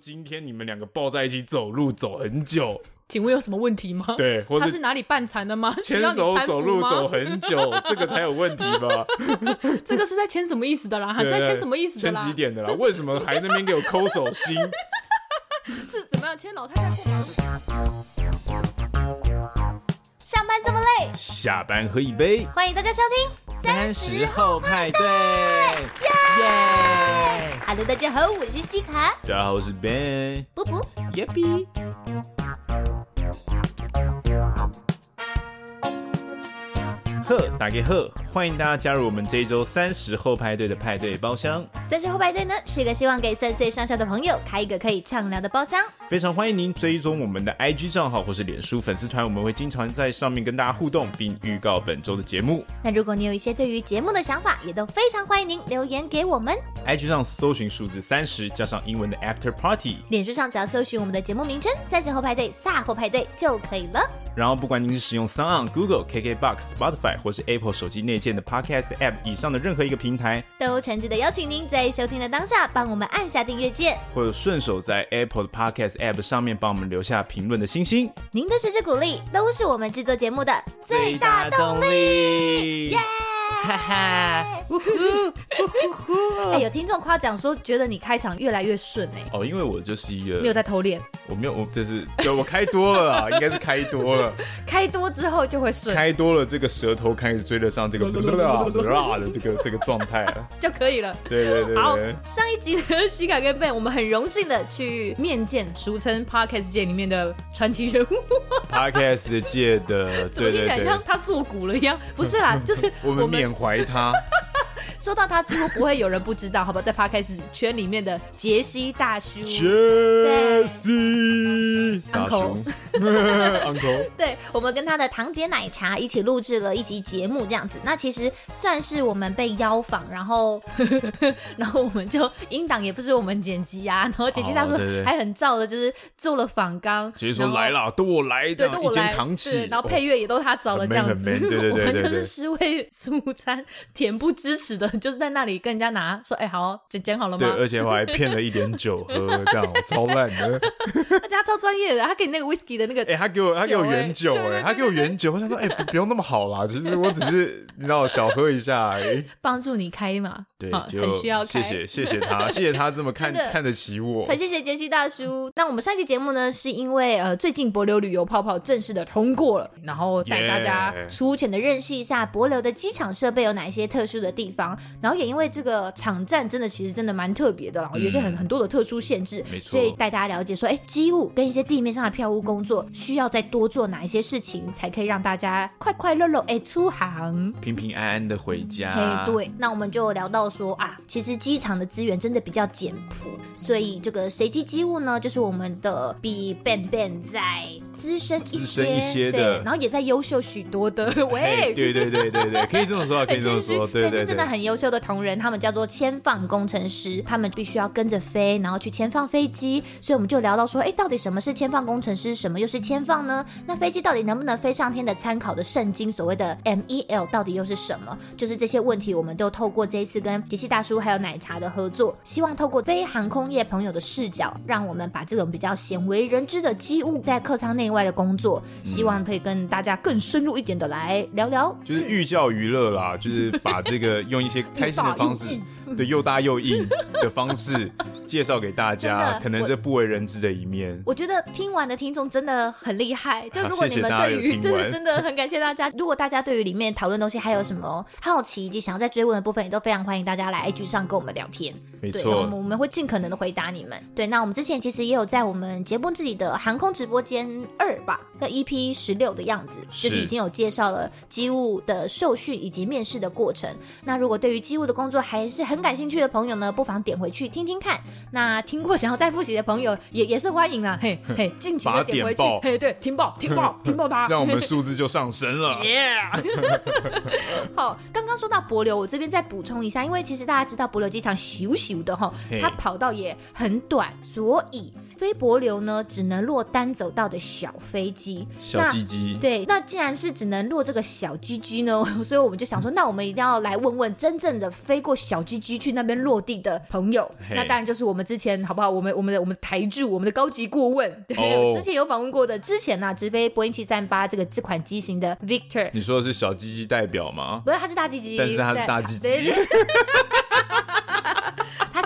今天你们两个抱在一起走路走很久，请问有什么问题吗？对，或者他是哪里半残的吗？牵手走路走很久，这个才有问题吧？这个是在牵什么意思的啦？还是在牵什么意思的啦？牵几点的啦？为什么还那边给我抠手心？是怎么样牵老太太过马上下班喝一杯。欢迎大家收听三十后派对，耶！Hello，大家好，我是西卡。大家好，我是 Ben。布布，耶比。呵，大家好，欢迎大家加入我们这一周三十后派对的派对包厢。三十后派对呢，是个希望给三岁上下的朋友开一个可以畅聊的包厢。非常欢迎您追踪我们的 IG 账号或是脸书粉丝团，我们会经常在上面跟大家互动，并预告本周的节目。那如果你有一些对于节目的想法，也都非常欢迎您留言给我们。IG 上搜寻数字三十，加上英文的 After Party。脸书上只要搜寻我们的节目名称“三十后派对”、“萨后派对”就可以了。然后，不管您是使用 SoundOn、Google、KKBox、Spotify 或是 Apple 手机内建的 Podcast App 以上的任何一个平台，都诚挚的邀请您在收听的当下帮我们按下订阅键，或者顺手在 Apple 的 Podcast App 上面帮我们留下评论的星星。您的支持鼓励都是我们制作节目的最大动力。耶！哈哈！呜呼呼呼呼！哎，有听众夸奖说，觉得你开场越来越顺哎。哦，因为我就是一个，你有在偷练？我没有，我就是对我开多了啊，应该是开多了。开多之后就会顺，开多了，这个舌头开始追得上这个啦啦的这个这个状态了，就可以了。对对对。好，上一集的，西卡跟 Ben，我们很荣幸的去面见俗称 Podcast 界里面的传奇人物。Podcast 界的，对对对，像他作古了一样，不是啦，就是我们缅怀他。说到他，几乎不会有人不知道，好不好？在 Podcast 圈里面的杰西大叔，杰西，Uncle，Uncle，对，我们跟他的堂姐奶茶一起录制了一集节目，这样子。那其实算是我们被邀访，然后，然后我们就音档也不是我们剪辑啊，然后杰西大叔还很照的，就是做了访纲，杰西说来了，都我来，对，都我来，扛起，然后配乐也都他找的，这样子，对对对，我们就是尸位素餐，恬不知耻的。就是在那里跟人家拿说，哎、欸，好，剪剪好了吗？对，而且我还骗了一点酒喝，这样超烂的。而且他超专业的，他给你那个 whisky 的那个，哎、欸，他给我，他给我原酒，哎，他给我原酒。我想说，哎、欸，不用那么好啦，其实我只是你知道，小喝一下，哎，帮助你开嘛。对，就很需要开。谢谢，谢谢他，谢谢他这么看看得起我。很谢谢杰西大叔。那我们上期节目呢，是因为呃，最近帛琉旅游泡泡正式的通过了，然后带大家粗浅的认识一下帛琉的机场设备有哪些特殊的地方，然后也因为这个场站真的其实真的蛮特别的，然后有些很很多的特殊限制，没错，所以带大家了解说，哎，机务跟一些地面上的票务工作需要再多做哪一些事情，才可以让大家快快乐乐哎出航，平平安安的回家。哎，对，那我们就聊到说啊，其实机场的资源真的比较简朴，所以这个随机机务呢，就是我们的比 Ben Ben 在资深一些，资深一些的，对，然后也在优秀许多的，喂，对对对对对，可以这么说，可以这么说，对对对，是真的很优秀的同仁。他们叫做签放工程师，他们必须要跟着飞，然后去签放飞机。所以我们就聊到说，哎，到底什么是签放工程师？什么又是签放呢？那飞机到底能不能飞上天的参考的圣经，所谓的 MEL 到底又是什么？就是这些问题，我们都透过这一次跟杰西大叔还有奶茶的合作，希望透过非航空业朋友的视角，让我们把这种比较鲜为人知的机务在客舱内外的工作，希望可以跟大家更深入一点的来聊聊，就是寓教于乐啦，就是把这个用一些开心的方式。对，又大又硬的方式介绍给大家，可能是不为人知的一面。我，觉得听完的听众真的很厉害。就如果你们对于，真的真的很感谢大家。如果大家对于里面讨论东西还有什么好奇以及想要再追问的部分，也都非常欢迎大家来 IG 上跟我们聊天。没错，我们我们会尽可能的回答你们。对，那我们之前其实也有在我们节目自己的航空直播间二吧，那 EP 十六的样子，就是已经有介绍了机务的受训以及面试的过程。那如果对于机务的工作还是很感兴趣的朋友呢，不妨点回去听听看。那听过想要再复习的朋友也也是欢迎啦，嘿嘿，尽情的点回去，嘿对，听爆听爆 听爆它，这样我们 数字就上升了。耶！好，刚刚说到博流，我这边再补充一下，因为其实大家知道博流机场小小的哈，它跑道也很短，所以。飞帛琉呢只能落单走道的小飞机，小鸡鸡。对，那既然是只能落这个小鸡鸡呢，所以我们就想说，那我们一定要来问问真正的飞过小鸡鸡去那边落地的朋友。那当然就是我们之前好不好？我们我们的我们的台柱，我们的高级顾问，对，哦、之前有访问过的。之前呢、啊，直飞波音七三八这个这款机型的 Victor，你说的是小鸡鸡代表吗？不是，他是大鸡鸡，但是他是大鸡鸡。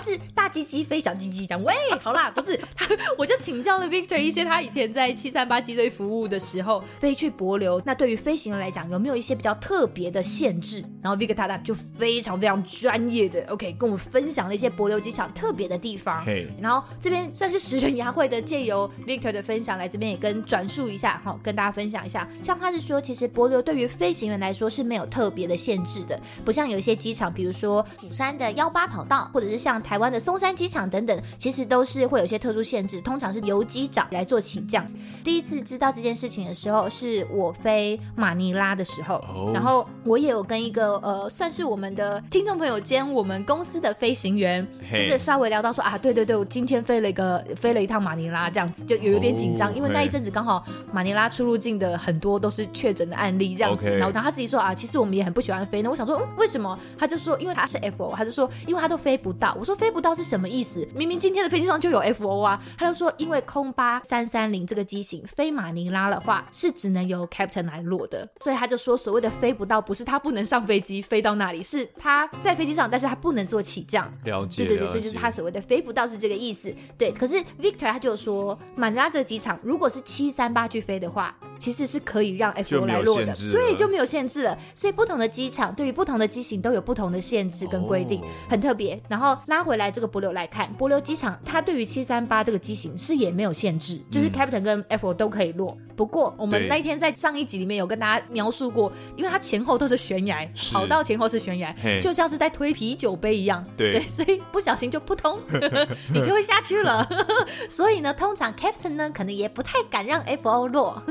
他是大鸡鸡飞小鸡鸡，这样喂，好啦，不是他，我就请教了 Victor 一些他以前在七三八机队服务的时候飞去博流，那对于飞行员来讲有没有一些比较特别的限制？然后 Victor 他就非常非常专业的 OK 跟我们分享了一些博流机场特别的地方。然后这边算是十人牙会的，借由 Victor 的分享来这边也跟转述一下，好跟大家分享一下。像他是说，其实博流对于飞行员来说是没有特别的限制的，不像有一些机场，比如说釜山的幺八跑道，或者是像台湾的松山机场等等，其实都是会有一些特殊限制，通常是由机长来做起降。第一次知道这件事情的时候，是我飞马尼拉的时候，oh. 然后我也有跟一个呃，算是我们的听众朋友兼我们公司的飞行员，hey. 就是稍微聊到说啊，对对对，我今天飞了一个飞了一趟马尼拉，这样子就有有点紧张，oh. 因为那一阵子刚好马尼拉出入境的很多都是确诊的案例这样子，okay. 然后然后他自己说啊，其实我们也很不喜欢飞呢。我想说，嗯，为什么？他就说，因为他是 FO，他就说，因为他都飞不到。我说飞不到是什么意思？明明今天的飞机上就有 FO 啊。他就说，因为空巴三三零这个机型飞马尼拉的话，是只能由 Captain 来落的。所以他就说，所谓的飞不到，不是他不能上飞机飞到那里，是他在飞机上，但是他不能做起降。了解，对对对，所以就是他所谓的飞不到是这个意思。对，可是 Victor 他就说，马尼拉这个机场如果是七三八去飞的话，其实是可以让 FO 来落的，对，就没有限制了。所以不同的机场对于不同的机型都有不同的限制跟规定，oh. 很特别。然后拉回来这个博流来看，博流机场它对于七三八这个机型是也没有限制，就是 Captain 跟 FO 都可以落。不过我们那一天在上一集里面有跟大家描述过，因为它前后都是悬崖，跑道前后是悬崖，就像是在推啤酒杯一样，对，对，所以不小心就扑通，你就会下去了。所以呢，通常 Captain 呢可能也不太敢让 FO 落。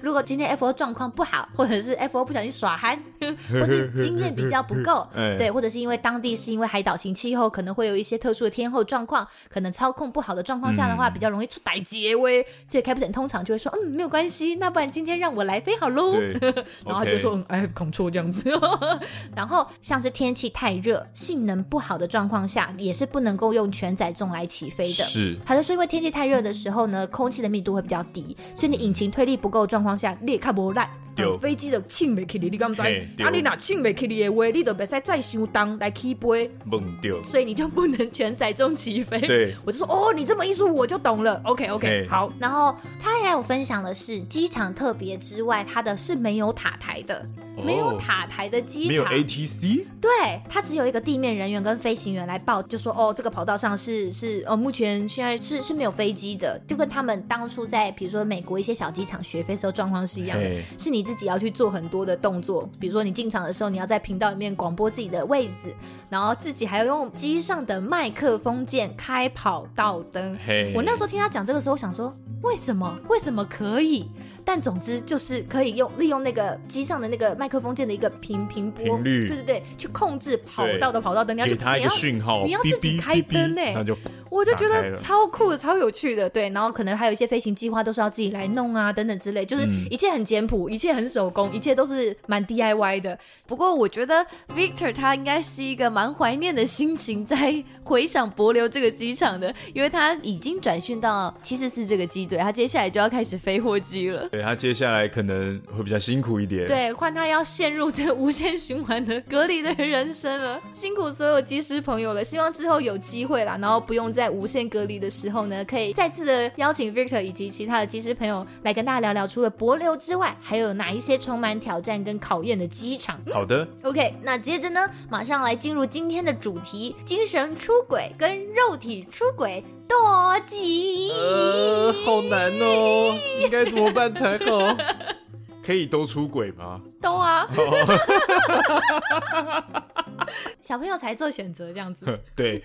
如果今天 FO 状况不好，或者是 FO 不小心耍憨，或是经验比较不够，对，或者是因为当地是因为海岛型气候，可能会有一些特殊的天候状况，可能操控不好的状况下的话，嗯、比较容易出歹结威。这个 Captain 通常就会说，嗯，没有关系，那不然今天让我来飞好喽。然后就说，嗯，哎，control 这样子。然后像是天气太热、性能不好的状况下，也是不能够用全载重来起飞的。是，还是说因为天气太热的时候呢，空气的密度会比较低，所以你引擎推力不够状况下，裂开不烂。有飞机的轻没起你，你敢知？啊，你哪轻没起你的话，你都别使再上当来起飞，所以你就不能全载重起飞。对，我就说哦，你这么一说我就懂了。OK OK，好。然后他还有分享的是机场特别之外，它的是没有塔台的，哦、没有塔台的机场，没有 ATC。对，它只有一个地面人员跟飞行员来报，就说哦，这个跑道上是是哦，目前现在是是没有飞机的，就跟他们当初在比如说美国一些小机场学飞时候状况是一样的，是你。自己要去做很多的动作，比如说你进场的时候，你要在频道里面广播自己的位置，然后自己还要用机上的麦克风键开跑道灯。我那时候听他讲这个时候，我想说为什么？为什么可以？但总之就是可以用利用那个机上的那个麦克风键的一个频频波，对对对，去控制跑道的跑道灯。你要给他一个讯号，你要自己开灯呢、欸。我就觉得超酷的，超有趣的，对。然后可能还有一些飞行计划都是要自己来弄啊，等等之类，就是一切很简朴，一切很手工，一切都是蛮 DIY 的。不过我觉得 Victor 他应该是一个蛮怀念的心情，在回想博流这个机场的，因为他已经转训到七四四这个机队，他接下来就要开始飞货机了。对，他接下来可能会比较辛苦一点，对，换他要陷入这无限循环的隔离的人生了，辛苦所有机师朋友了。希望之后有机会啦，然后不用再。在无限隔离的时候呢，可以再次的邀请 Victor 以及其他的机师朋友来跟大家聊聊，除了帛琉之外，还有哪一些充满挑战跟考验的机场？好的，OK，那接着呢，马上来进入今天的主题：精神出轨跟肉体出轨多吉？呃，好难哦，应该怎么办才好？可以都出轨吗？都啊，小朋友才做选择这样子。对。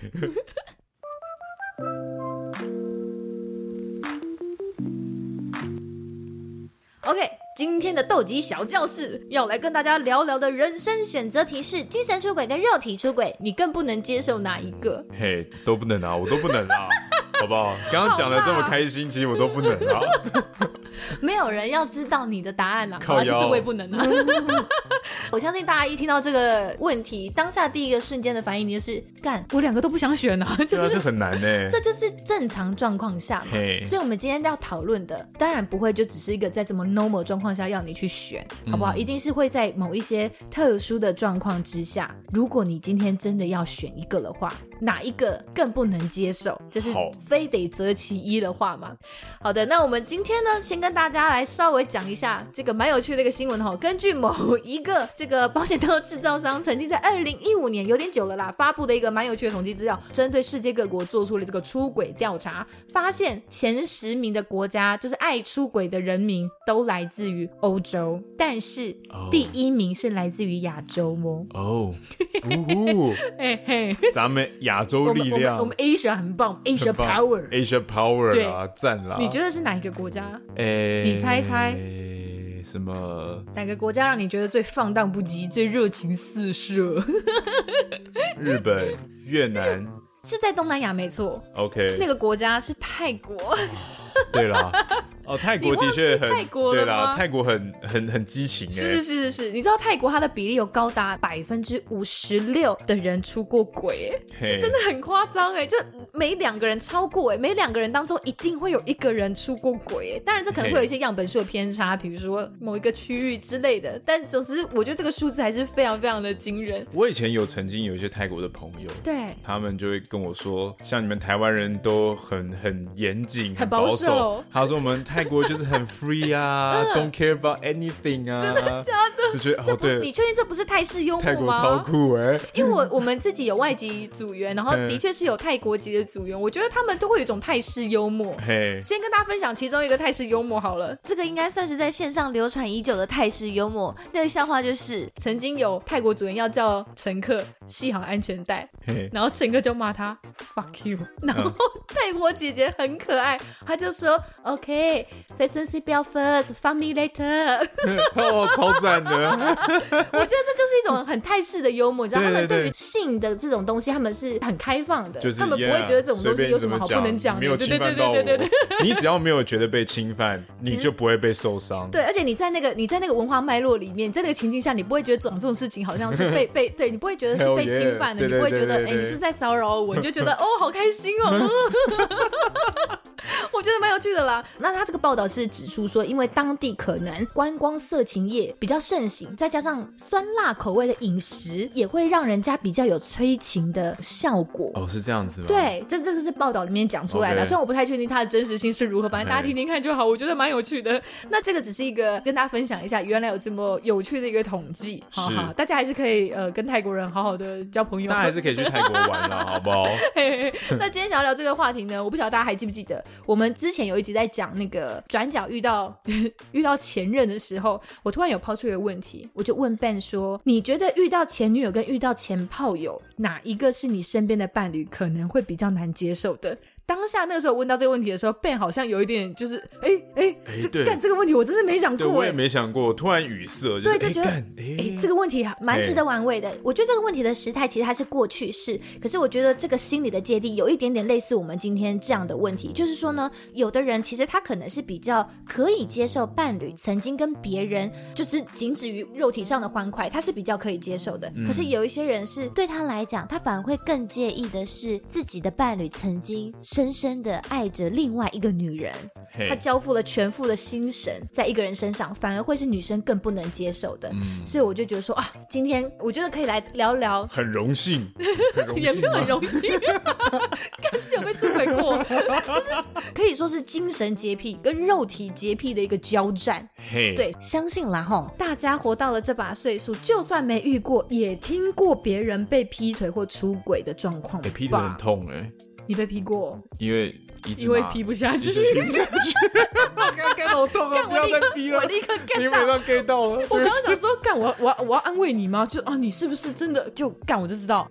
OK，今天的斗鸡小教室要来跟大家聊聊的人生选择题是：精神出轨跟肉体出轨，你更不能接受哪一个？嘿，都不能啊，我都不能啊。好不好？刚刚讲的这么开心，其实我都不能啊。没有人要知道你的答案了，好了，其实我也不能啊。我相信大家一听到这个问题，当下第一个瞬间的反应，你就是干，我两个都不想选啊，就是这很难呢。这就是正常状况下嘛。所以，我们今天要讨论的，当然不会就只是一个在这么 normal 状况下要你去选，好不好？一定是会在某一些特殊的状况之下，如果你今天真的要选一个的话，哪一个更不能接受？就是非得择其一的话嘛。好的，那我们今天呢，先跟大家来稍微讲一下这个蛮有趣的一个新闻哈。根据某一个这个保险套制造商曾经在二零一五年有点久了啦，发布的一个蛮有趣的统计资料，针对世界各国做出了这个出轨调查，发现前十名的国家就是爱出轨的人民都来自于欧洲，但是第一名是来自于亚洲哦。哦，嘿嘿，咱们。亚洲力量，我们 Asia 很棒，Asia Power，Asia Power 啊，赞啦！你觉得是哪一个国家？哎，你猜一猜，什么？哪个国家让你觉得最放荡不羁、最热情四射？日本、越南，是在东南亚没错。OK，那个国家是泰国。对啦。哦，泰国的确很泰国对啦，泰国很很很激情哎，是是是是是，你知道泰国它的比例有高达百分之五十六的人出过轨哎，是真的很夸张哎，就每两个人超过哎，每两个人当中一定会有一个人出过轨哎，当然这可能会有一些样本数的偏差，比如说某一个区域之类的，但总之我觉得这个数字还是非常非常的惊人。我以前有曾经有一些泰国的朋友，对，他们就会跟我说，像你们台湾人都很很严谨、很保守，他说我们泰国就是很。free 啊，don't care about anything 啊，真的假的？就觉得哦，对，你确定这不是泰式幽默吗？泰国超酷哎！因为我我们自己有外籍组员，然后的确是有泰国籍的组员，我觉得他们都会有一种泰式幽默。嘿，先跟大家分享其中一个泰式幽默好了，这个应该算是在线上流传已久的泰式幽默。那个笑话就是，曾经有泰国组员要叫乘客系好安全带，然后乘客就骂他 fuck you，然后泰国姐姐很可爱，她就说，fuck me later。哦，超赞的！我觉得这就是一种很泰式的幽默，你知道他们对于性的这种东西，他们是很开放的，他们不会觉得这种东西有什么好不能讲的。没有侵犯到我，你只要没有觉得被侵犯，你就不会被受伤。对，而且你在那个你在那个文化脉络里面，在那个情境下，你不会觉得讲这种事情好像是被 被对你不会觉得是被侵犯的，你不会觉得哎，你是在骚扰我，你就觉得哦，好开心哦。我觉得蛮有趣的啦。那他这个报道是指出说，因为当地可能观光色情业比较盛行，再加上酸辣口味的饮食，也会让人家比较有催情的效果。哦，是这样子吗？对，这这个是报道里面讲出来的。Okay. 虽然我不太确定它的真实性是如何，反正大家听听看就好。我觉得蛮有趣的。那这个只是一个跟大家分享一下，原来有这么有趣的一个统计。好好，大家还是可以呃跟泰国人好好的交朋友。大家还是可以去泰国玩了，好不好？嘿嘿，那今天想要聊这个话题呢，我不晓得大家还记不记得我们。之之前有一集在讲那个转角遇到 遇到前任的时候，我突然有抛出一个问题，我就问 Ben 说：“你觉得遇到前女友跟遇到前炮友，哪一个是你身边的伴侣可能会比较难接受的？”当下那个时候问到这个问题的时候，Ben 好像有一点就是，哎哎哎，这干这个问题我真是没想过，我也没想过，突然语塞，对，就觉得哎，这个问题蛮值得玩味的。我觉得这个问题的时态其实它是过去式，可是我觉得这个心理的芥蒂有一点点类似我们今天这样的问题，就是说呢，有的人其实他可能是比较可以接受伴侣曾经跟别人就是仅止于肉体上的欢快，他是比较可以接受的。可是有一些人是对他来讲，他反而会更介意的是自己的伴侣曾经。深深的爱着另外一个女人.他交付了全副的心神在一个人身上，反而会是女生更不能接受的。嗯、所以我就觉得说啊，今天我觉得可以来聊聊，很荣幸，也没有很荣幸，看是有被出轨过，就是可以说是精神洁癖跟肉体洁癖的一个交战。对，相信啦齁，大家活到了这把岁数，就算没遇过，也听过别人被劈腿或出轨的状况。被劈腿很痛哎、欸。你被劈过？因为因为批不下去，批不下去，干干好痛啊！不要再逼了，我立刻 get 到，你马上 get 到了。我刚刚想说，干我我我要安慰你吗？就啊，你是不是真的就干？我就知道，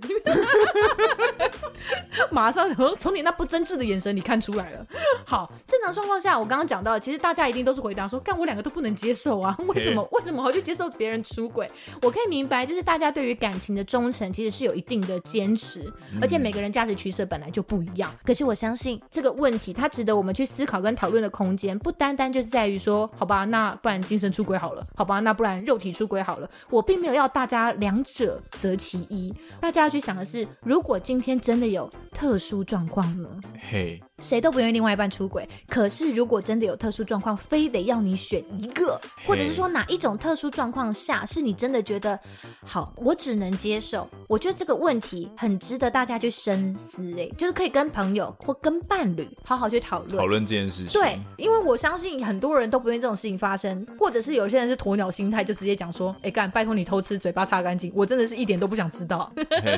马上从从你那不真挚的眼神里看出来了。好，正常状况下，我刚刚讲到，其实大家一定都是回答说，干我两个都不能接受啊，为什么？为什么我要去接受别人出轨？我可以明白，就是大家对于感情的忠诚，其实是有一定的坚持，而且每个人价值取舍本来就不一样。可是我相信这个问问题，它值得我们去思考跟讨论的空间，不单单就是在于说，好吧，那不然精神出轨好了，好吧，那不然肉体出轨好了。我并没有要大家两者择其一，大家要去想的是，如果今天真的有特殊状况呢？嘿。谁都不愿意另外一半出轨，可是如果真的有特殊状况，非得要你选一个，或者是说哪一种特殊状况下是你真的觉得好，我只能接受。我觉得这个问题很值得大家去深思，哎，就是可以跟朋友或跟伴侣好好去讨论讨论这件事情。对，因为我相信很多人都不愿意这种事情发生，或者是有些人是鸵鸟心态，就直接讲说，哎干，拜托你偷吃，嘴巴擦干净，我真的是一点都不想知道。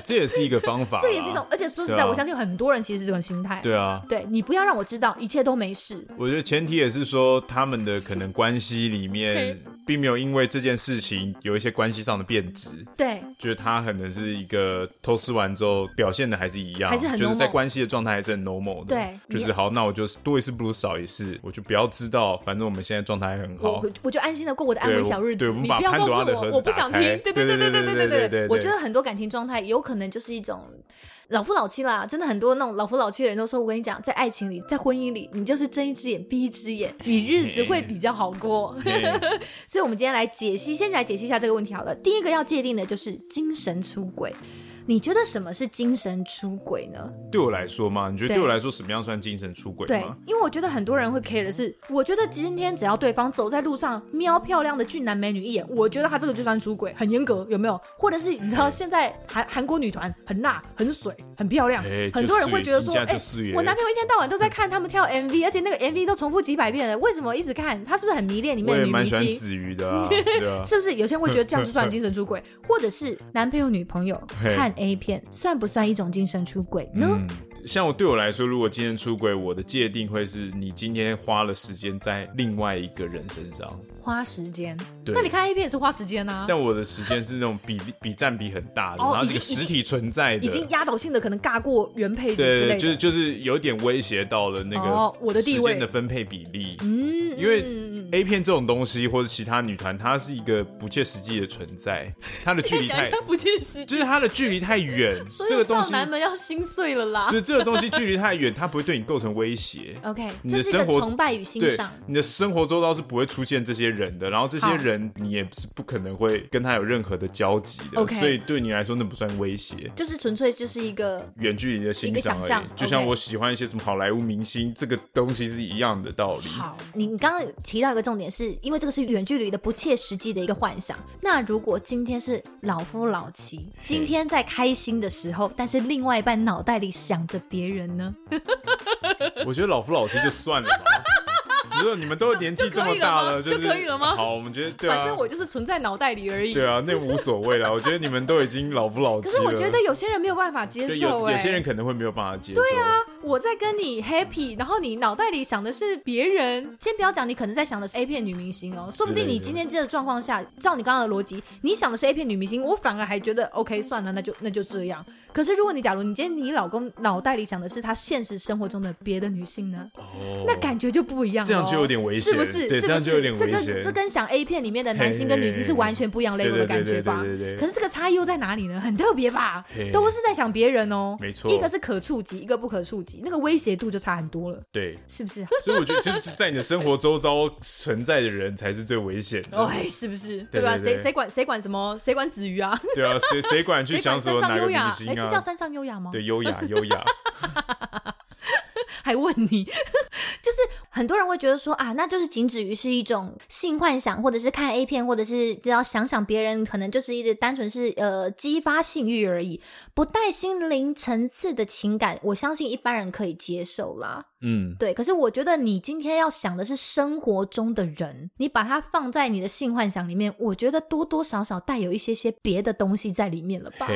这也是一个方法，这也是一种，而且说实在，啊、我相信很多人其实是这种心态。对啊，对。你不要让我知道，一切都没事。我觉得前提也是说，他们的可能关系里面，并没有因为这件事情有一些关系上的变质。对，就是他可能是一个偷吃完之后表现的还是一样，还是很就是在关系的状态还是很 normal 的。对，就是好，那我就多一事不如少一事，我就不要知道，反正我们现在状态很好，我我就安心的过我的安稳小日子。对，我们把潘多拉的盒子。我不想听。对对对对对对对对对。我觉得很多感情状态有可能就是一种。老夫老妻啦，真的很多那种老夫老妻的人都说，我跟你讲，在爱情里，在婚姻里，你就是睁一只眼闭一只眼，你日子会比较好过。所以，我们今天来解析，先来解析一下这个问题好了。第一个要界定的就是精神出轨。你觉得什么是精神出轨呢？对我来说嘛，你觉得对我来说什么样算精神出轨吗？对，因为我觉得很多人会 care 的是，我觉得今天只要对方走在路上瞄漂亮的俊男美女一眼，我觉得他这个就算出轨，很严格，有没有？或者是你知道现在韩韩国女团很辣、很水、很漂亮，欸、很多人会觉得说，哎、欸，我男朋友一天到晚都在看他们跳 MV，而且那个 MV 都重复几百遍了，为什么一直看？他是不是很迷恋里面的女明星？我也蛮喜欢子瑜的、啊，是不是？有些人会觉得这样就算 精神出轨，或者是男朋友女朋友看 A 片算？不算一种精神出轨呢？像我对我来说，如果精神出轨，我的界定会是你今天花了时间在另外一个人身上。花时间，那你看 A 片也是花时间啊。但我的时间是那种比例比占比很大的，然后这个实体存在的，已经压倒性的可能尬过原配的之类的，就是就是有点威胁到了那个我的地位的分配比例。嗯，因为 A 片这种东西或者其他女团，它是一个不切实际的存在，它的距离太不切实际，就是它的距离太远。这个东西，男们要心碎了啦。就是这个东西距离太远，它不会对你构成威胁。OK，你的生活崇拜与欣赏，你的生活周遭是不会出现这些人的，然后这些。人你也是不可能会跟他有任何的交集的，Okay. 所以对你来说那不算威胁，就是纯粹就是一个远距离的欣赏而已。就像我喜欢一些什么好莱坞明星，这个东西是一样的道理。好，你刚刚提到一个重点是，是因为这个是远距离的不切实际的一个幻想。那如果今天是老夫老妻，今天在开心的时候，但是另外一半脑袋里想着别人呢？我觉得老夫老妻就算了吧。不是你们都年纪这么大了，就可以了吗？好，我们觉得对啊，反正我就是存在脑袋里而已。对啊，那无所谓了。我觉得你们都已经老夫老妻了。可是我觉得有些人没有办法接受，有有些人可能会没有办法接受。对啊，我在跟你 happy，然后你脑袋里想的是别人。先不要讲，你可能在想的是 A 片女明星哦，说不定你今天这个状况下，照你刚刚的逻辑，你想的是 A 片女明星，我反而还觉得 OK，算了，那就那就这样。可是如果你假如你今天你老公脑袋里想的是他现实生活中的别的女性呢？哦，那感觉就不一样了，这样就有点危险，是不是？是，不是？这跟这跟想 A 片里面的男性跟女性是完全不一样 level 的感觉吧？可是这个差异又在哪里呢？很特别吧？都是在想别人哦。没错，一个是可触及，一个不可触及，那个威胁度就差很多了。对，是不是？所以我觉得，就是在你的生活周遭存在的人才是最危险的。哎，是不是？对吧？谁谁管谁管什么？谁管子瑜啊？对啊，谁谁管去想什么哪个明星啊？哎，是叫山上优雅吗？对，优雅优雅。还问你，就是很多人会觉得说啊，那就是仅止于是一种性幻想，或者是看 A 片，或者是只要想想别人，可能就是一直单纯是呃激发性欲而已，不带心灵层次的情感，我相信一般人可以接受啦。嗯，对。可是我觉得你今天要想的是生活中的人，你把它放在你的性幻想里面，我觉得多多少少带有一些些别的东西在里面了吧？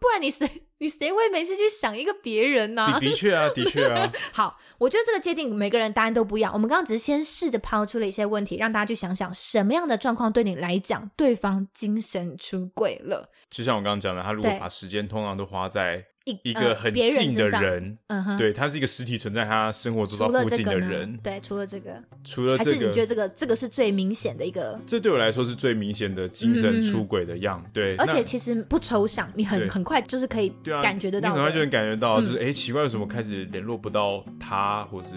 不然你谁？你谁会没事去想一个别人呢、啊？的确啊，的确啊。好，我觉得这个界定每个人答案都不一样。我们刚刚只是先试着抛出了一些问题，让大家去想想什么样的状况对你来讲，对方精神出轨了。就像我刚刚讲的，他如果把时间通常都花在。一一个很近的人，人嗯哼，对，他是一个实体存在，他生活周遭附近的人，对，除了这个，除了这个，还是你觉得这个这个是最明显的一个？这对我来说是最明显的精神出轨的样，嗯、对，而且其实不抽象，你很很快就是可以感觉得到，你很快就能感觉到，就是哎、嗯，奇怪，为什么开始联络不到他，或是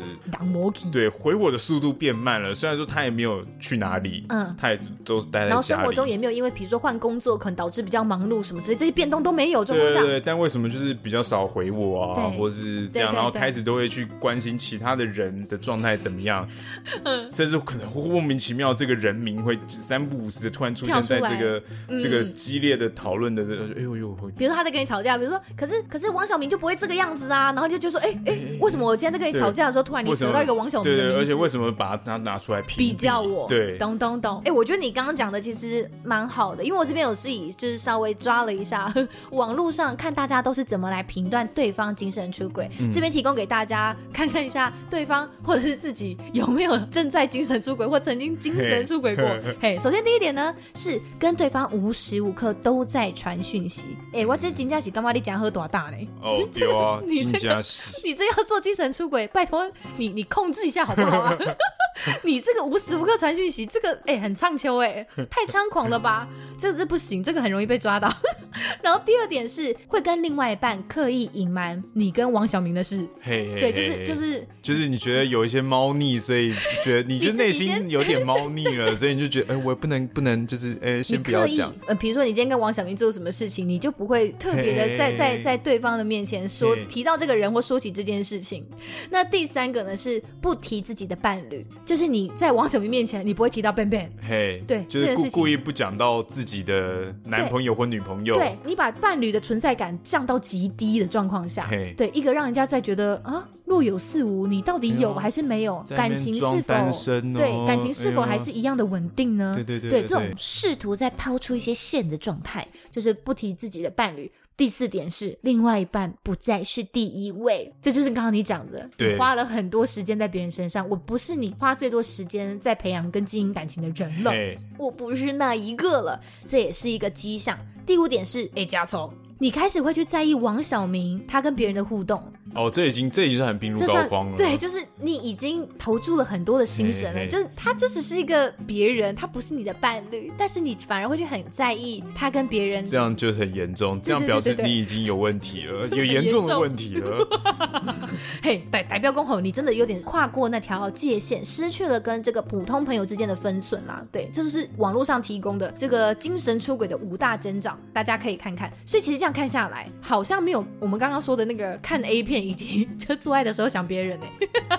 对回我的速度变慢了？虽然说他也没有去哪里，嗯，他也都是待在，然后生活中也没有因为比如说换工作可能导致比较忙碌什么之类，这些变动都没有，状况下，对对对，但为什么就是比较少回？我啊，或是这样，然后开始都会去关心其他的人的状态怎么样，甚至可能会莫名其妙这个人名会三不五时的突然出现在这个这个激烈的讨论的这个，哎呦呦，比如说他在跟你吵架，比如说，可是可是王小明就不会这个样子啊，然后就就说，哎哎，为什么我今天在跟你吵架的时候，突然你扯到一个王小明？对对，而且为什么把他拿出来比较我？对，懂懂懂。哎，我觉得你刚刚讲的其实蛮好的，因为我这边有是以就是稍微抓了一下 网络上看大家都是怎么来评断对方精神出。出轨，嗯、这边提供给大家看看一下，对方或者是自己有没有正在精神出轨，或曾经精神出轨过。嘿，首先第一点呢，是跟对方无时无刻都在传讯息。哎、欸，我这金佳喜干嘛？你讲喝多大呢？哦，你这个，你这要做精神出轨，拜托你，你控制一下好不好啊？你这个无时无刻传讯息，这个哎、欸、很畅秋哎，太猖狂了吧？这个是不行，这个很容易被抓到。然后第二点是会跟另外一半刻意隐瞒你跟王小明的事，嘿嘿对，就是就是就是你觉得有一些猫腻，所以觉得你就内心 有点猫腻了，所以你就觉得哎、欸，我不能不能就是哎、欸，先不要讲。呃，比如说你今天跟王小明做什么事情，你就不会特别的在在在对方的面前说提到这个人或说起这件事情。那第三个呢是不提自己的伴侣，就是你在王小明面前你不会提到 Ben Ben，嘿，对，就是故故意不讲到自己的男朋友或女朋友，对，对你把伴侣的存在感降到极低的状况下，对一个让人家在觉得啊若有似无，你到底有还是没有？哎、感情是否、哦、对感情是否还是一样的稳定呢？对对对，对，这种试图在抛出一些线的状态，就是不提自己的伴侣。第四点是另外一半不再是第一位，这就是刚刚你讲的，对花了很多时间在别人身上，我不是你花最多时间在培养跟经营感情的人了，我不是那一个了，这也是一个迹象。第五点是，哎，加葱。你开始会去在意王小明他跟别人的互动哦，这已经这已经是很病入膏肓了。对，就是你已经投注了很多的心神了，嘿嘿就是他就只是一个别人，他不是你的伴侣，但是你反而会去很在意他跟别人，这样就很严重，这样表示你已经有问题了，有严重的问题了。嘿，代代表公侯，你真的有点跨过那条界限，失去了跟这个普通朋友之间的分寸啦。对，这就是网络上提供的这个精神出轨的五大征兆，大家可以看看。所以其实这样。看下来，好像没有我们刚刚说的那个看 A 片以及 就做爱的时候想别人呢，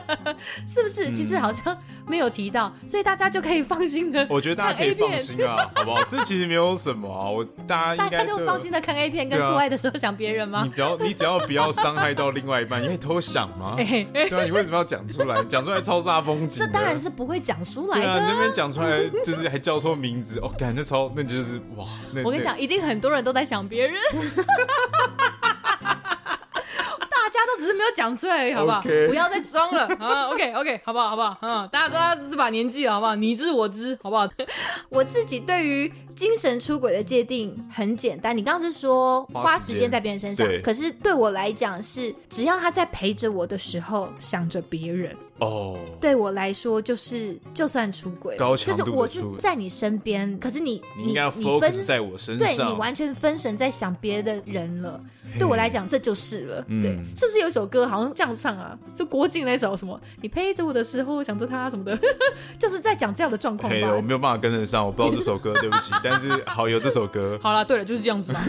是不是？其实好像没有提到，所以大家就可以放心的。我觉得大家可以放心啊，好不好？这其实没有什么啊，我大家大家就放心的看 A 片跟做爱的时候想别人吗？你只要你只要不要伤害到另外一半，因为偷想吗？对啊，你为什么要讲出来？讲出来超煞风景。这当然是不会讲出来的。对啊，那边讲出来就是还叫错名字哦，感觉超那就是哇。我跟你讲，一定很多人都在想别人。都只是没有讲出来而已，好不好.不要再装了 啊！OK OK，好不好？好不好？嗯，大家大家这把年纪了，好不好？你知我知，好不好？我自己对于精神出轨的界定很简单，你刚刚是说花时间在别人身上，可是对我来讲是只要他在陪着我的时候想着别人哦，对我来说就是就算出轨，就是我是在你身边，可是你你你你分在我身上，对你完全分神在想别的人了，对我来讲这就是了，对。是不是有首歌好像这样唱啊？就郭靖那首什么？你陪着我的时候想着他什么的，就是在讲这样的状况吧。Hey, 我没有办法跟得上，我不知道这首歌，对不起。但是好有这首歌。好了，对了，就是这样子吧。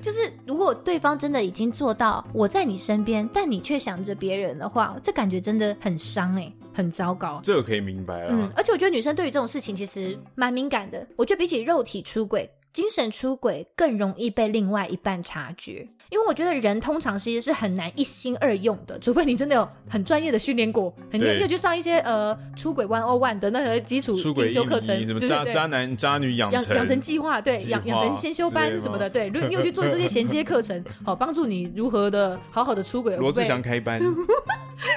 就是如果对方真的已经做到我在你身边，但你却想着别人的话，这感觉真的很伤哎、欸，很糟糕。这个可以明白了。嗯，而且我觉得女生对于这种事情其实蛮敏感的。我觉得比起肉体出轨。精神出轨更容易被另外一半察觉。因为我觉得人通常其实是很难一心二用的，除非你真的有很专业的训练过，很有去上一些呃出轨 one o one 的那个基础进修课程，什么渣渣男渣女养成养成计划，对养养成先修班什么的，对，如果你有去做这些衔接课程，好帮助你如何的好好的出轨。罗志祥 开班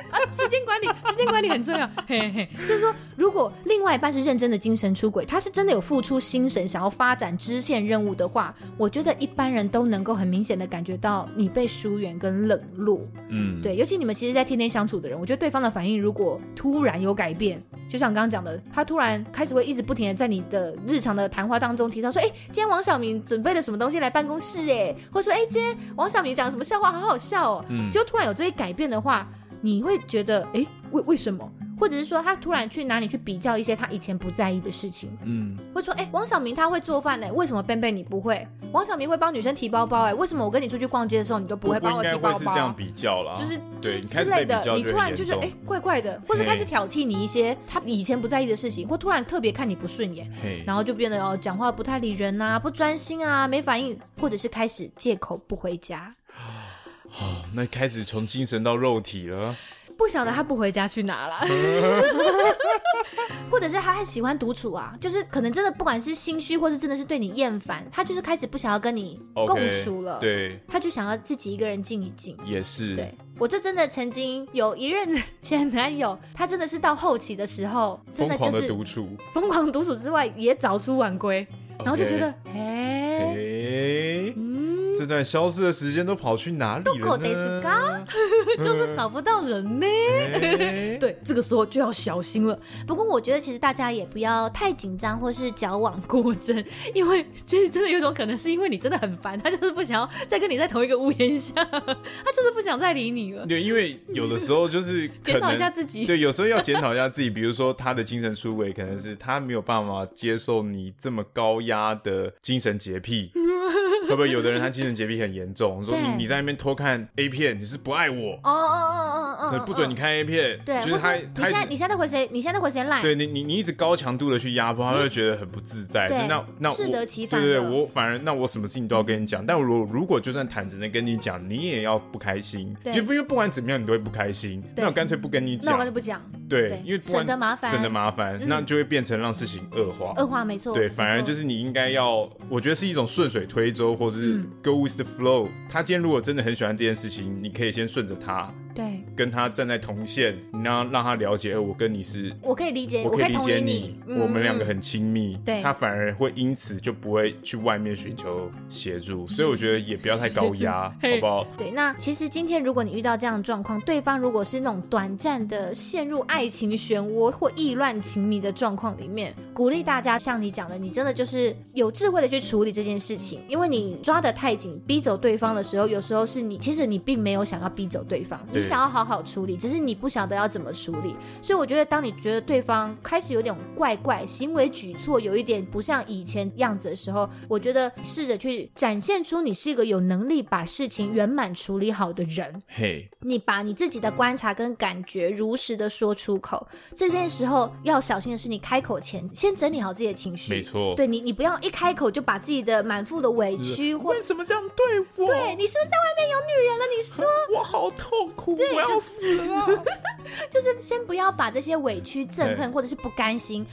啊，时间管理，时间管理很重要，嘿嘿。就是说，如果另外一半是认真的精神出轨，他是真的有付出心神，想要发展支线任务的话，我觉得一般人都能够很明显的感觉。到你被疏远跟冷落，嗯，对，尤其你们其实，在天天相处的人，我觉得对方的反应如果突然有改变，就像刚刚讲的，他突然开始会一直不停的在你的日常的谈话当中提到说，哎，今天王小明准备了什么东西来办公室，哎，或者说，哎，今天王小明讲什么笑话，好好笑哦，嗯，就突然有这些改变的话，你会觉得，哎，为为什么？或者是说他突然去哪里去比较一些他以前不在意的事情，嗯，会说哎、欸，王小明他会做饭呢，为什么 benben 你不会？王小明会帮女生提包包哎，为什么我跟你出去逛街的时候你都不会帮我提包包？应该会是这样比较啦，就是对之类的，你突然就觉得哎、欸、怪怪的，或者开始挑剔你一些他以前不在意的事情，或突然特别看你不顺眼，然后就变得哦讲话不太理人呐、啊，不专心啊，没反应，或者是开始借口不回家。哦，那开始从精神到肉体了。不晓得他不回家去哪了，或者是他还喜欢独处啊？就是可能真的不管是心虚，或是真的是对你厌烦，他就是开始不想要跟你共处了。Okay, 对，他就想要自己一个人静一静。也是，对，我就真的曾经有一任前男友，他真的是到后期的时候，真的就是独处，疯狂独处之外，也早出晚归然后就觉得，哎。Hey. 这段消失的时间都跑去哪里了呢？就是找不到人呢。欸、对，这个时候就要小心了。不过我觉得其实大家也不要太紧张，或是矫枉过正，因为其实真的有种可能是因为你真的很烦，他就是不想要再跟你在同一个屋檐下，他就是不想再理你了。对，因为有的时候就是 检讨一下自己。对，有时候要检讨一下自己，比如说他的精神出轨，可能是他没有办法接受你这么高压的精神洁癖。会不会有的人他精神洁癖很严重？说你你在那边偷看 A 片，你是不爱我？哦哦哦哦哦，不准你看 A 片。对，就是他。你现在你现在回谁？你现在回谁来？对你你你一直高强度的去压迫，他会觉得很不自在。那那适得其反。对对，我反而那我什么事情都要跟你讲。但我如如果就算坦诚的跟你讲，你也要不开心。就因为不管怎么样，你都会不开心。那我干脆不跟你讲。那我干脆不讲。对，因为省得麻烦，省得麻烦，那就会变成让事情恶化。恶化没错。对，反而就是你应该要，我觉得是一种顺水推舟，或是。Go with the flow。他今天如果真的很喜欢这件事情，你可以先顺着他。对，跟他站在同线，你让让他了解，我跟你是，我可以理解，我可以理解你，我们两个很亲密，对，他反而会因此就不会去外面寻求协助，所以我觉得也不要太高压，好不好？对，那其实今天如果你遇到这样的状况，对方如果是那种短暂的陷入爱情漩涡或意乱情迷的状况里面，鼓励大家像你讲的，你真的就是有智慧的去处理这件事情，因为你抓得太紧，逼走对方的时候，有时候是你其实你并没有想要逼走对方，你想要好好处理。只是你不晓得要怎么处理，所以我觉得，当你觉得对方开始有点怪怪，行为举措有一点不像以前样子的时候，我觉得试着去展现出你是一个有能力把事情圆满处理好的人。嘿，你把你自己的观察跟感觉如实的说出口。这件时候要小心的是，你开口前先整理好自己的情绪。没错，对你，你不要一开口就把自己的满腹的委屈，或为什么这样对我？对你是不是在外面有女人了？你说我好痛苦，对，我要死了。就是先不要把这些委屈、憎恨或者是不甘心，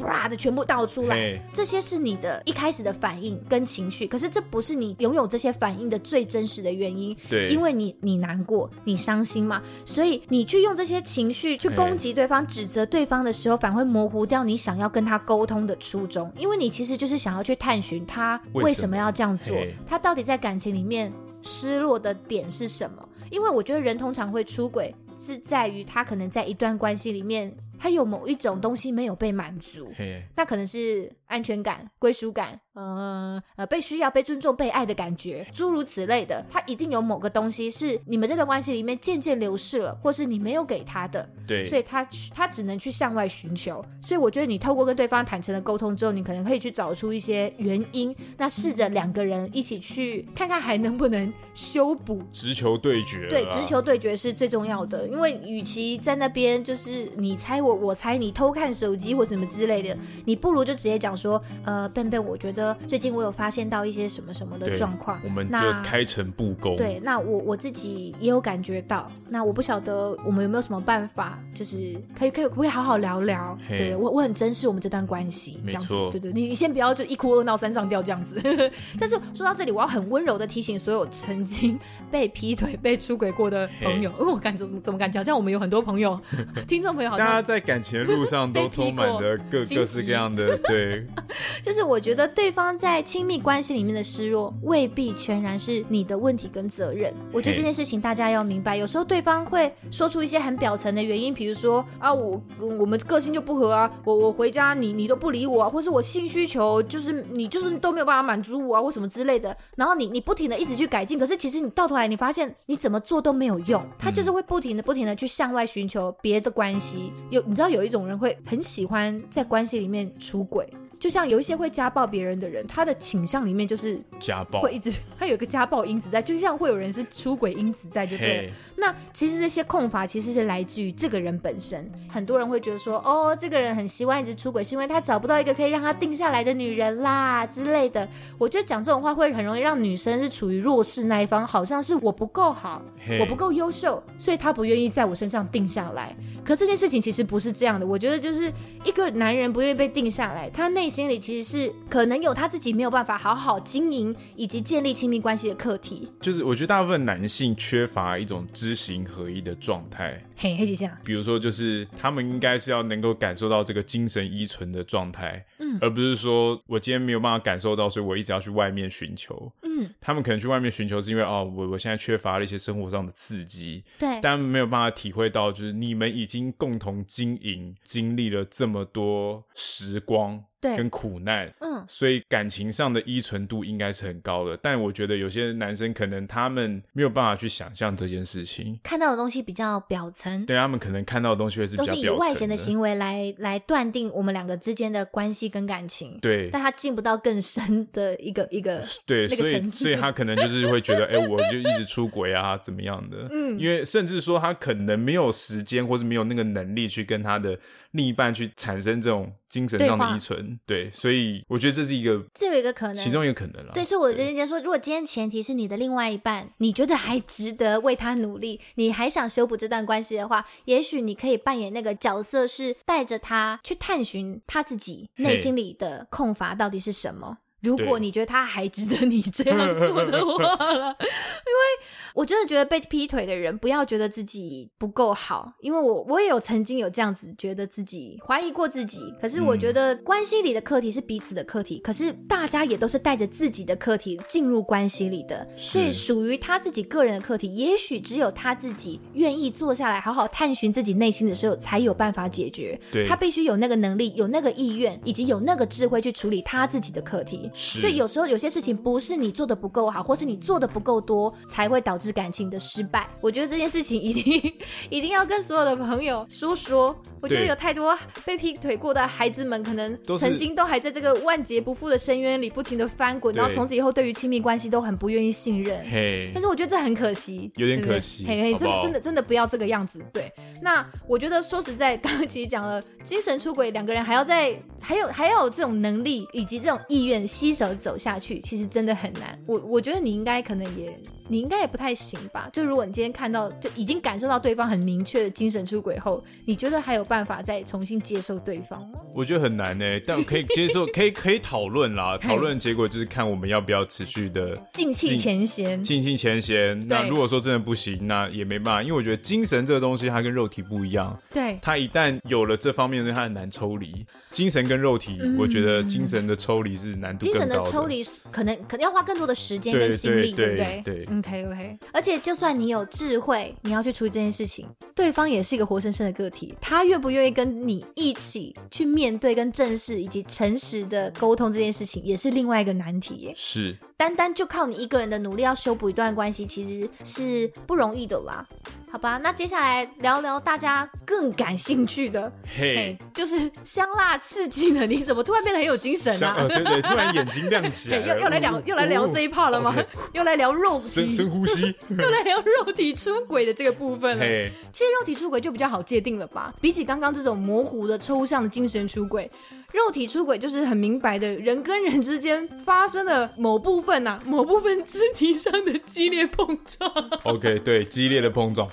啪的全部倒出来。这些是你的一开始的反应跟情绪，可是这不是你拥有这些反应的最真实的原因。对，因为你你难过，你伤心嘛，所以你去用这些情绪去攻击对方、指责对方的时候，反而会模糊掉你想要跟他沟通的初衷。因为你其实就是想要去探寻他为什么要这样做，他到底在感情里面失落的点是什么。因为我觉得人通常会出轨，是在于他可能在一段关系里面，他有某一种东西没有被满足，那可能是安全感、归属感。呃呃，被需要、被尊重、被爱的感觉，诸如此类的，他一定有某个东西是你们这段关系里面渐渐流逝了，或是你没有给他的，对，所以他他只能去向外寻求。所以我觉得你透过跟对方坦诚的沟通之后，你可能可以去找出一些原因，那试着两个人一起去看看还能不能修补。直球对决，对，直球对决是最重要的，因为与其在那边就是你猜我，我猜你，偷看手机或什么之类的，你不如就直接讲说，呃，benben，我觉得。得最近我有发现到一些什么什么的状况，我们就开诚布公。对，那我我自己也有感觉到，那我不晓得我们有没有什么办法，就是可以可以可不可以好好聊聊？对我我很珍视我们这段关系，这样子，对对，你你先不要就一哭二闹三上吊这样子。但是说到这里，我要很温柔的提醒所有曾经被劈腿、被出轨过的朋友，因为我感觉怎么感觉好像我们有很多朋友、听众朋友，好像大家在感情的路上都充满着各各式各样的对。就是我觉得对方在亲密关系里面的失落，未必全然是你的问题跟责任。我觉得这件事情大家要明白，有时候对方会说出一些很表层的原因，比如说啊，我我们个性就不合啊，我我回家你你都不理我啊，或是我性需求就是你就是都没有办法满足我啊，或什么之类的。然后你你不停的一直去改进，可是其实你到头来你发现你怎么做都没有用，他就是会不停的不停的去向外寻求别的关系。有你知道有一种人会很喜欢在关系里面出轨。就像有一些会家暴别人的人，他的倾向里面就是家暴，会一直 他有一个家暴因子在，就像会有人是出轨因子在，对不对？那其实这些控法其实是来自于这个人本身。很多人会觉得说，哦，这个人很希望一直出轨，是因为他找不到一个可以让他定下来的女人啦之类的。我觉得讲这种话会很容易让女生是处于弱势那一方，好像是我不够好，我不够优秀，所以他不愿意在我身上定下来。可这件事情其实不是这样的，我觉得就是一个男人不愿意被定下来，他内心里其实是可能有他自己没有办法好好经营以及建立亲密关系的课题。就是我觉得大部分男性缺乏一种知行合一的状态。嘿，黑几下。比如说，就是他们应该是要能够感受到这个精神依存的状态，嗯，而不是说我今天没有办法感受到，所以我一直要去外面寻求。嗯，他们可能去外面寻求是因为哦，我我现在缺乏了一些生活上的刺激，对，但没有办法体会到，就是你们已经共同经营，经历了这么多时光。对，跟苦难，嗯，所以感情上的依存度应该是很高的。但我觉得有些男生可能他们没有办法去想象这件事情，看到的东西比较表层，对他们可能看到的东西会是比较表层，都是以外显的行为来来断定我们两个之间的关系跟感情。对，但他进不到更深的一个 一个对，那个所以所以他可能就是会觉得，哎、欸，我就一直出轨啊，怎么样的？嗯，因为甚至说他可能没有时间，或是没有那个能力去跟他的另一半去产生这种精神上的依存。对，对，所以。我觉得这是一个，这有一个可能，其中一个可能了。对，所以我觉得说，如果今天前提是你的另外一半，你觉得还值得为他努力，你还想修补这段关系的话，也许你可以扮演那个角色，是带着他去探寻他自己内心里的空乏到底是什么。如果你觉得他还值得你这样做的话 了，因为。我真的觉得被劈腿的人不要觉得自己不够好，因为我我也有曾经有这样子觉得自己怀疑过自己。可是我觉得关系里的课题是彼此的课题，可是大家也都是带着自己的课题进入关系里的，所以属于他自己个人的课题，也许只有他自己愿意坐下来好好探寻自己内心的时候，才有办法解决。对，他必须有那个能力、有那个意愿，以及有那个智慧去处理他自己的课题。所以有时候有些事情不是你做的不够好，或是你做的不够多，才会导致。感情的失败，我觉得这件事情一定 一定要跟所有的朋友说说。我觉得有太多被劈腿过的孩子们，可能曾经都还在这个万劫不复的深渊里不停的翻滚，然后从此以后对于亲密关系都很不愿意信任。嘿，但是我觉得这很可惜，有点可惜。嘿嘿，真的真的真的不要这个样子。对，那我觉得说实在，刚刚其实讲了精神出轨，两个人还要在还有还要有这种能力以及这种意愿携手走下去，其实真的很难。我我觉得你应该可能也。你应该也不太行吧？就如果你今天看到，就已经感受到对方很明确的精神出轨后，你觉得还有办法再重新接受对方吗？我觉得很难呢、欸，但我可以接受，可以可以讨论啦。讨论结果就是看我们要不要持续的 尽弃前嫌，尽弃前嫌。那如果说真的不行，那也没办法，因为我觉得精神这个东西它跟肉体不一样。对，它一旦有了这方面它很难抽离。精神跟肉体，嗯、我觉得精神的抽离是难度的。精神的抽离可能可能要花更多的时间跟心力，对不对？对，OK OK。而且，就算你有智慧，你要去处理这件事情，对方也是一个活生生的个体，他愿不愿意跟你一起去面对、跟正视以及诚实的沟通这件事情，也是另外一个难题耶。是，单单就靠你一个人的努力要修补一段关系，其实是不容易的啦。好吧，那接下来聊聊大家更感兴趣的，嘿、hey，就是香辣刺激的。你怎么突然变得很有精神啊？呃、对对，突然眼睛亮起来，又又来聊又来聊这一 part 了吗？又来聊肉体，深深呼吸，又来聊肉体出轨的这个部分了。Hey、其实肉体出轨就比较好界定了吧？比起刚刚这种模糊的抽象的精神出轨。肉体出轨就是很明白的，人跟人之间发生的某部分呐、啊，某部分肢体上的激烈碰撞。OK，对，激烈的碰撞。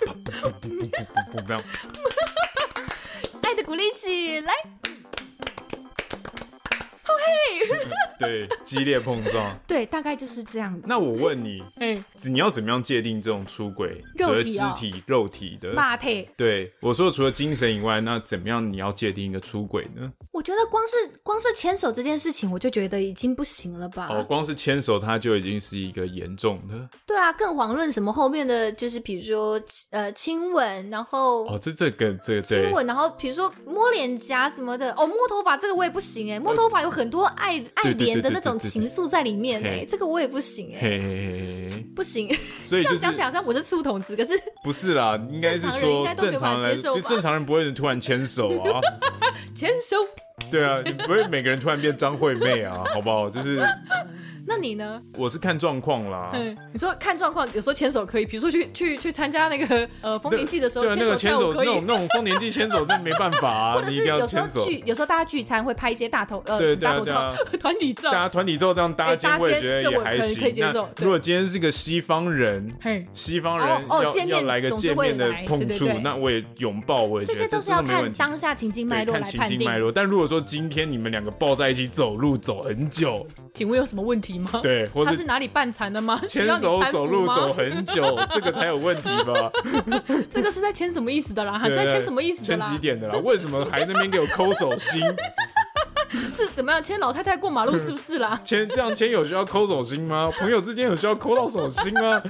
爱的鼓励起来。对，激烈碰撞，对，大概就是这样子。那我问你，哎，你要怎么样界定这种出轨？肉体肢体、肉体的，马腿。对，我说除了精神以外，那怎么样你要界定一个出轨呢？我觉得光是光是牵手这件事情，我就觉得已经不行了吧？哦，光是牵手，它就已经是一个严重的。对啊，更遑论什么后面的就是比如说呃亲吻，然后哦，这这个这个亲吻，然后比如说摸脸颊什么的，哦，摸头发这个我也不行哎，摸头发有很多爱爱演的那种情愫在里面哎，这个我也不行哎，不行。所以这样想起来好像我是醋桶子，可是不是啦，应该是说正常人就正常人不会突然牵手啊，牵手。对啊，你不会每个人突然变张惠妹啊，好不好？就是。那你呢？我是看状况啦。嗯，你说看状况，有时候牵手可以，比如说去去去参加那个呃丰年祭的时候，对那个牵手那种那种丰年祭牵手，那没办法啊。或者是有时候聚，有时候大家聚餐会拍一些大头呃大头照、团体照，大家团体照这样搭肩，我也觉得也还行。如果今天是个西方人，西方人要要来个见面的碰触，那我也拥抱，我也这些都是要看当下情境脉络来判定。但如果说今天你们两个抱在一起走路走很久，请问有什么问题吗？对，或者是哪里半残的吗？牵手走路走很久，这个才有问题吧？这个是在牵什么意思的啦？还是在牵什么意思的啦？牵几点的啦？为什么还那边给我抠手心？是怎么样牵老太太过马路是不是啦？牵这样牵有需要抠手心吗？朋友之间有需要抠到手心吗？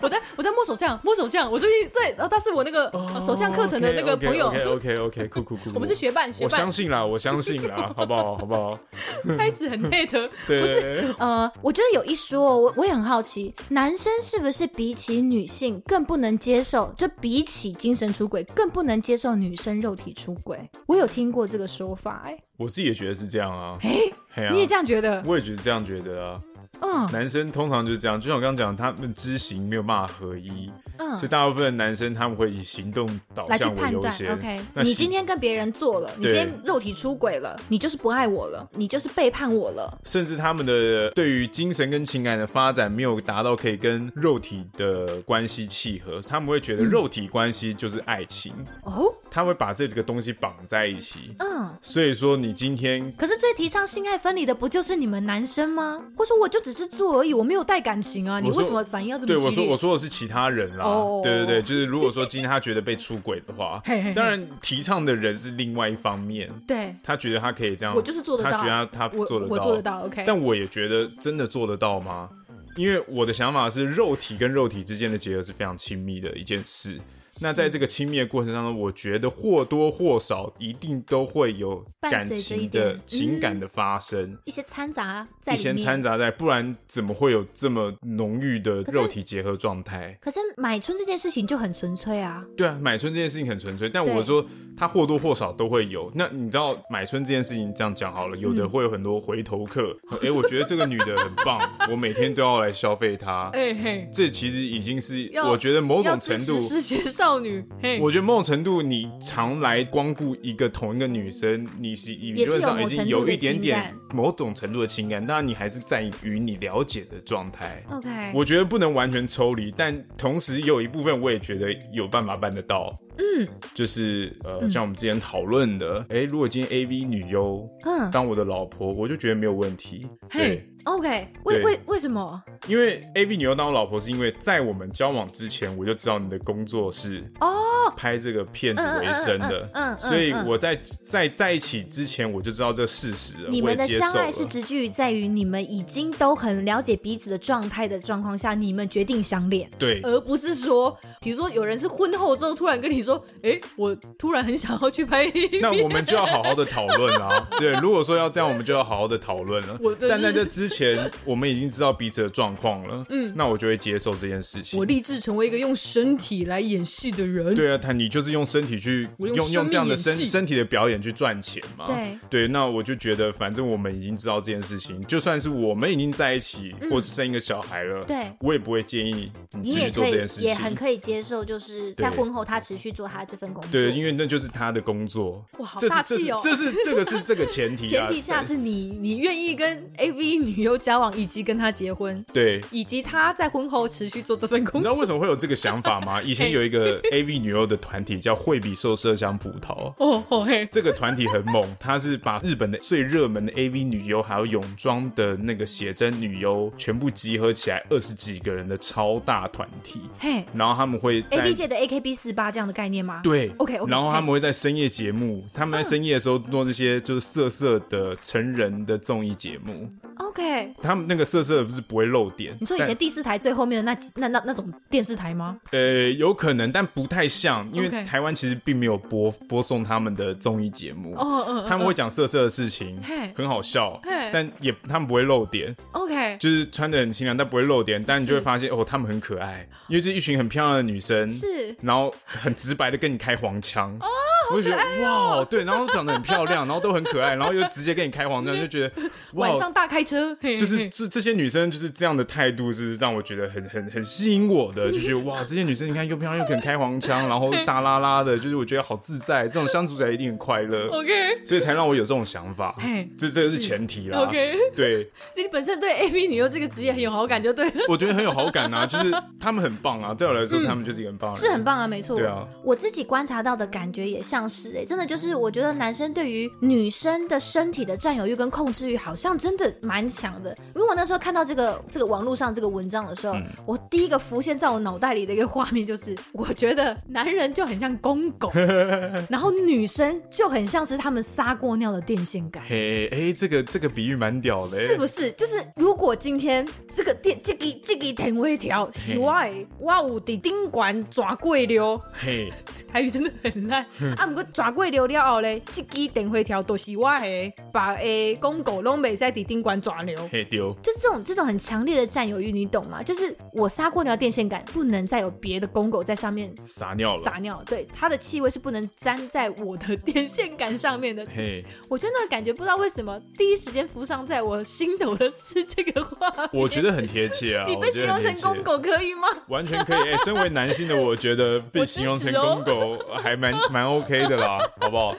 我在我在摸手相，摸手相。我最近在，呃，他是我那个手相课程的那个朋友。OK OK OK，酷酷酷。我们是学伴，学伴。我相信啦，我相信啦，好不好？好不好？开始很 hate，不是？呃，我觉得有一说，我我也很好奇，男生是不是比起女性更不能接受？就比起精神出轨，更不能接受女生肉体出轨？我有听过这个说法，哎，我自己也觉得是这样啊。哎，你也这样觉得？我也觉得这样觉得啊。嗯，男生通常就是这样，就像我刚刚讲，他们知行没有办法合一，嗯，所以大部分的男生他们会以行动导向为优先。OK，你今天跟别人做了，你今天肉体出轨了，你就是不爱我了，你就是背叛我了。甚至他们的对于精神跟情感的发展没有达到可以跟肉体的关系契合，他们会觉得肉体关系就是爱情哦，他会把这几个东西绑在一起。嗯，所以说你今天可是最提倡性爱分离的不就是你们男生吗？或者说我就。只是做而已，我没有带感情啊！你为什么反应要这么激烈？对，我说我说的是其他人啦。Oh. 对对对，就是如果说今天他觉得被出轨的话，当然提倡的人是另外一方面。对，他觉得他可以这样，我就是做得到。他觉得他做得到，我做得到。OK，但我也觉得真的做得到吗？因为我的想法是，肉体跟肉体之间的结合是非常亲密的一件事。那在这个亲密的过程当中，我觉得或多或少一定都会有感情的情感的发生，嗯、一些掺杂在一些掺杂在，不然怎么会有这么浓郁的肉体结合状态？可是买春这件事情就很纯粹啊。对啊，买春这件事情很纯粹，但我说它或多或少都会有。那你知道买春这件事情这样讲好了，有的会有很多回头客。哎、嗯欸，我觉得这个女的很棒，我每天都要来消费她。哎嘿，这其实已经是我觉得某种程度是学少女，我觉得某种程度，你常来光顾一个同一个女生，你是理论上已经有一点点某种程度的情感，当然你还是在于你了解的状态。OK，我觉得不能完全抽离，但同时有一部分我也觉得有办法办得到。嗯，就是呃，像我们之前讨论的，哎，如果今天 AV 女优嗯。当我的老婆，我就觉得没有问题。对。OK，为为为什么？因为 AV 女优当我老婆，是因为在我们交往之前，我就知道你的工作是哦拍这个片子为生的，嗯，所以我在在在一起之前，我就知道这事实了。你们的相爱是直距于在于你们已经都很了解彼此的状态的状况下，你们决定相恋，对，而不是说，比如说有人是婚后之后突然跟你说，哎，我突然很想要去拍那我们就要好好的讨论啊。对，如果说要这样，我们就要好好的讨论了。但在这之前。前我们已经知道彼此的状况了，嗯，那我就会接受这件事情。我立志成为一个用身体来演戏的人。对啊，他你就是用身体去用用用这样的身身身体的表演去赚钱嘛。对对，那我就觉得，反正我们已经知道这件事情，就算是我们已经在一起，嗯、或是生一个小孩了，对，我也不会建议你继续做这件事情。也很可以接受，就是在婚后他持续做他这份工作。对，因为那就是他的工作。哇，好大气哦！这是这是，这是这个是这个前提、啊，前提下是你你愿意跟 AV 女优交往，以及跟他结婚，对，以及他在婚后持续做这份工作。你知道为什么会有这个想法吗？以前有一个 AV 女优的团体叫惠比寿麝香葡萄。哦哦嘿，这个团体很猛，他是把日本的最热门的 AV 女优还有泳装的那个写真女优全部集合起来，二十几个人的超大团体。嘿，然后他们会 AV 界的 AKB 四八这样的概念吗？对，OK OK。然后他们会在深夜节目，他们在深夜的时候做这些就是色色的成人的综艺节目。OK，他们那个色色的不是不会露点。你说以前第四台最后面的那那那那种电视台吗？呃，有可能，但不太像，因为台湾其实并没有播播送他们的综艺节目。哦嗯，他们会讲色色的事情，很好笑，但也他们不会露点。OK，就是穿的很清凉，但不会露点，但你就会发现哦，他们很可爱，因为是一群很漂亮的女生，是，然后很直白的跟你开黄腔。哦，我就觉得哇，对，然后长得很漂亮，然后都很可爱，然后又直接跟你开黄腔，就觉得晚上大开车。就是这这些女生就是这样的态度，是让我觉得很很很吸引我的，就觉得哇，这些女生你看又漂亮又肯开黄腔，然后大拉拉的，就是我觉得好自在，这种相处起来一定很快乐。OK，所以才让我有这种想法。嘿，这这个是前提啦。OK，对，所以你本身对 AV 女优这个职业很有好感，就对了。我觉得很有好感啊，就是他们很棒啊，对我来说他们就是一个很棒，是很棒啊，没错。对啊，我自己观察到的感觉也像是哎，真的就是我觉得男生对于女生的身体的占有欲跟控制欲好像真的蛮强的。如果那时候看到这个这个网络上这个文章的时候，嗯、我第一个浮现在我脑袋里的一个画面就是，我觉得男人就很像公狗，然后女生就很像是他们撒过尿的电线杆。嘿，哎，这个这个比喻蛮屌的，是不是？就是如果今天这个电这个这个电位条是我的，我有伫顶管抓过了，嘿。台语真的很烂 啊！不过抓过流了后嘞，这支电话条都是我的，把诶公狗拢没在底顶管抓流，嘿丢！就是这种这种很强烈的占有欲，你懂吗？就是我撒过尿电线杆，不能再有别的公狗在上面撒尿了，撒尿，对，它的气味是不能沾在我的电线杆上面的。嘿，我觉得那个感觉不知道为什么第一时间浮上在我心头的是这个话，我觉得很贴切啊！你被形容成公狗可以吗？完全可以。哎，身为男性的我觉得被形容成公狗。还蛮蛮 OK 的啦，好不好？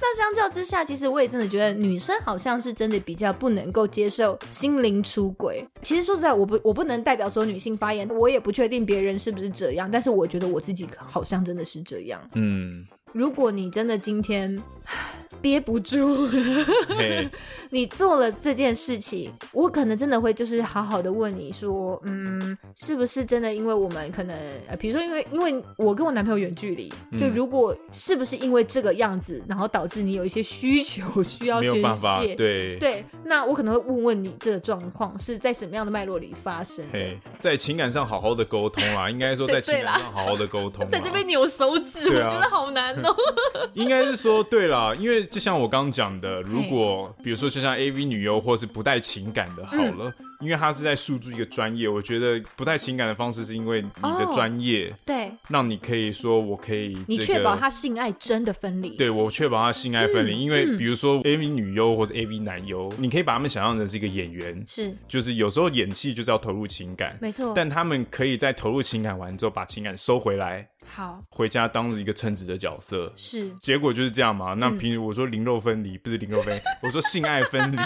那相较之下，其实我也真的觉得女生好像是真的比较不能够接受心灵出轨。其实说实在，我不我不能代表说女性发言，我也不确定别人是不是这样，但是我觉得我自己好像真的是这样。嗯，如果你真的今天。憋不住，Hey. 你做了这件事情，我可能真的会就是好好的问你说，嗯，是不是真的？因为我们可能，呃，比如说，因为因为我跟我男朋友远距离，嗯、就如果是不是因为这个样子，然后导致你有一些需求需要宣泄，对对，那我可能会问问你这个状况是在什么样的脉络里发生？Hey, 在情感上好好的沟通啦，应该说在情感上好好的沟通，在这边扭手指，啊、我觉得好难哦。应该是说对啦，因为。就像我刚刚讲的，如果比如说就像 AV 女优，或是不带情感的，好了。嗯因为她是在诉诸一个专业，我觉得不带情感的方式，是因为你的专业，对，让你可以说我可以，你确保他性爱真的分离，对，我确保他性爱分离，因为比如说 AV 女优或者 AV 男优，你可以把他们想象成是一个演员，是，就是有时候演戏就是要投入情感，没错，但他们可以在投入情感完之后把情感收回来，好，回家当一个称职的角色，是，结果就是这样嘛。那平时我说灵肉分离不是灵肉分离，我说性爱分离。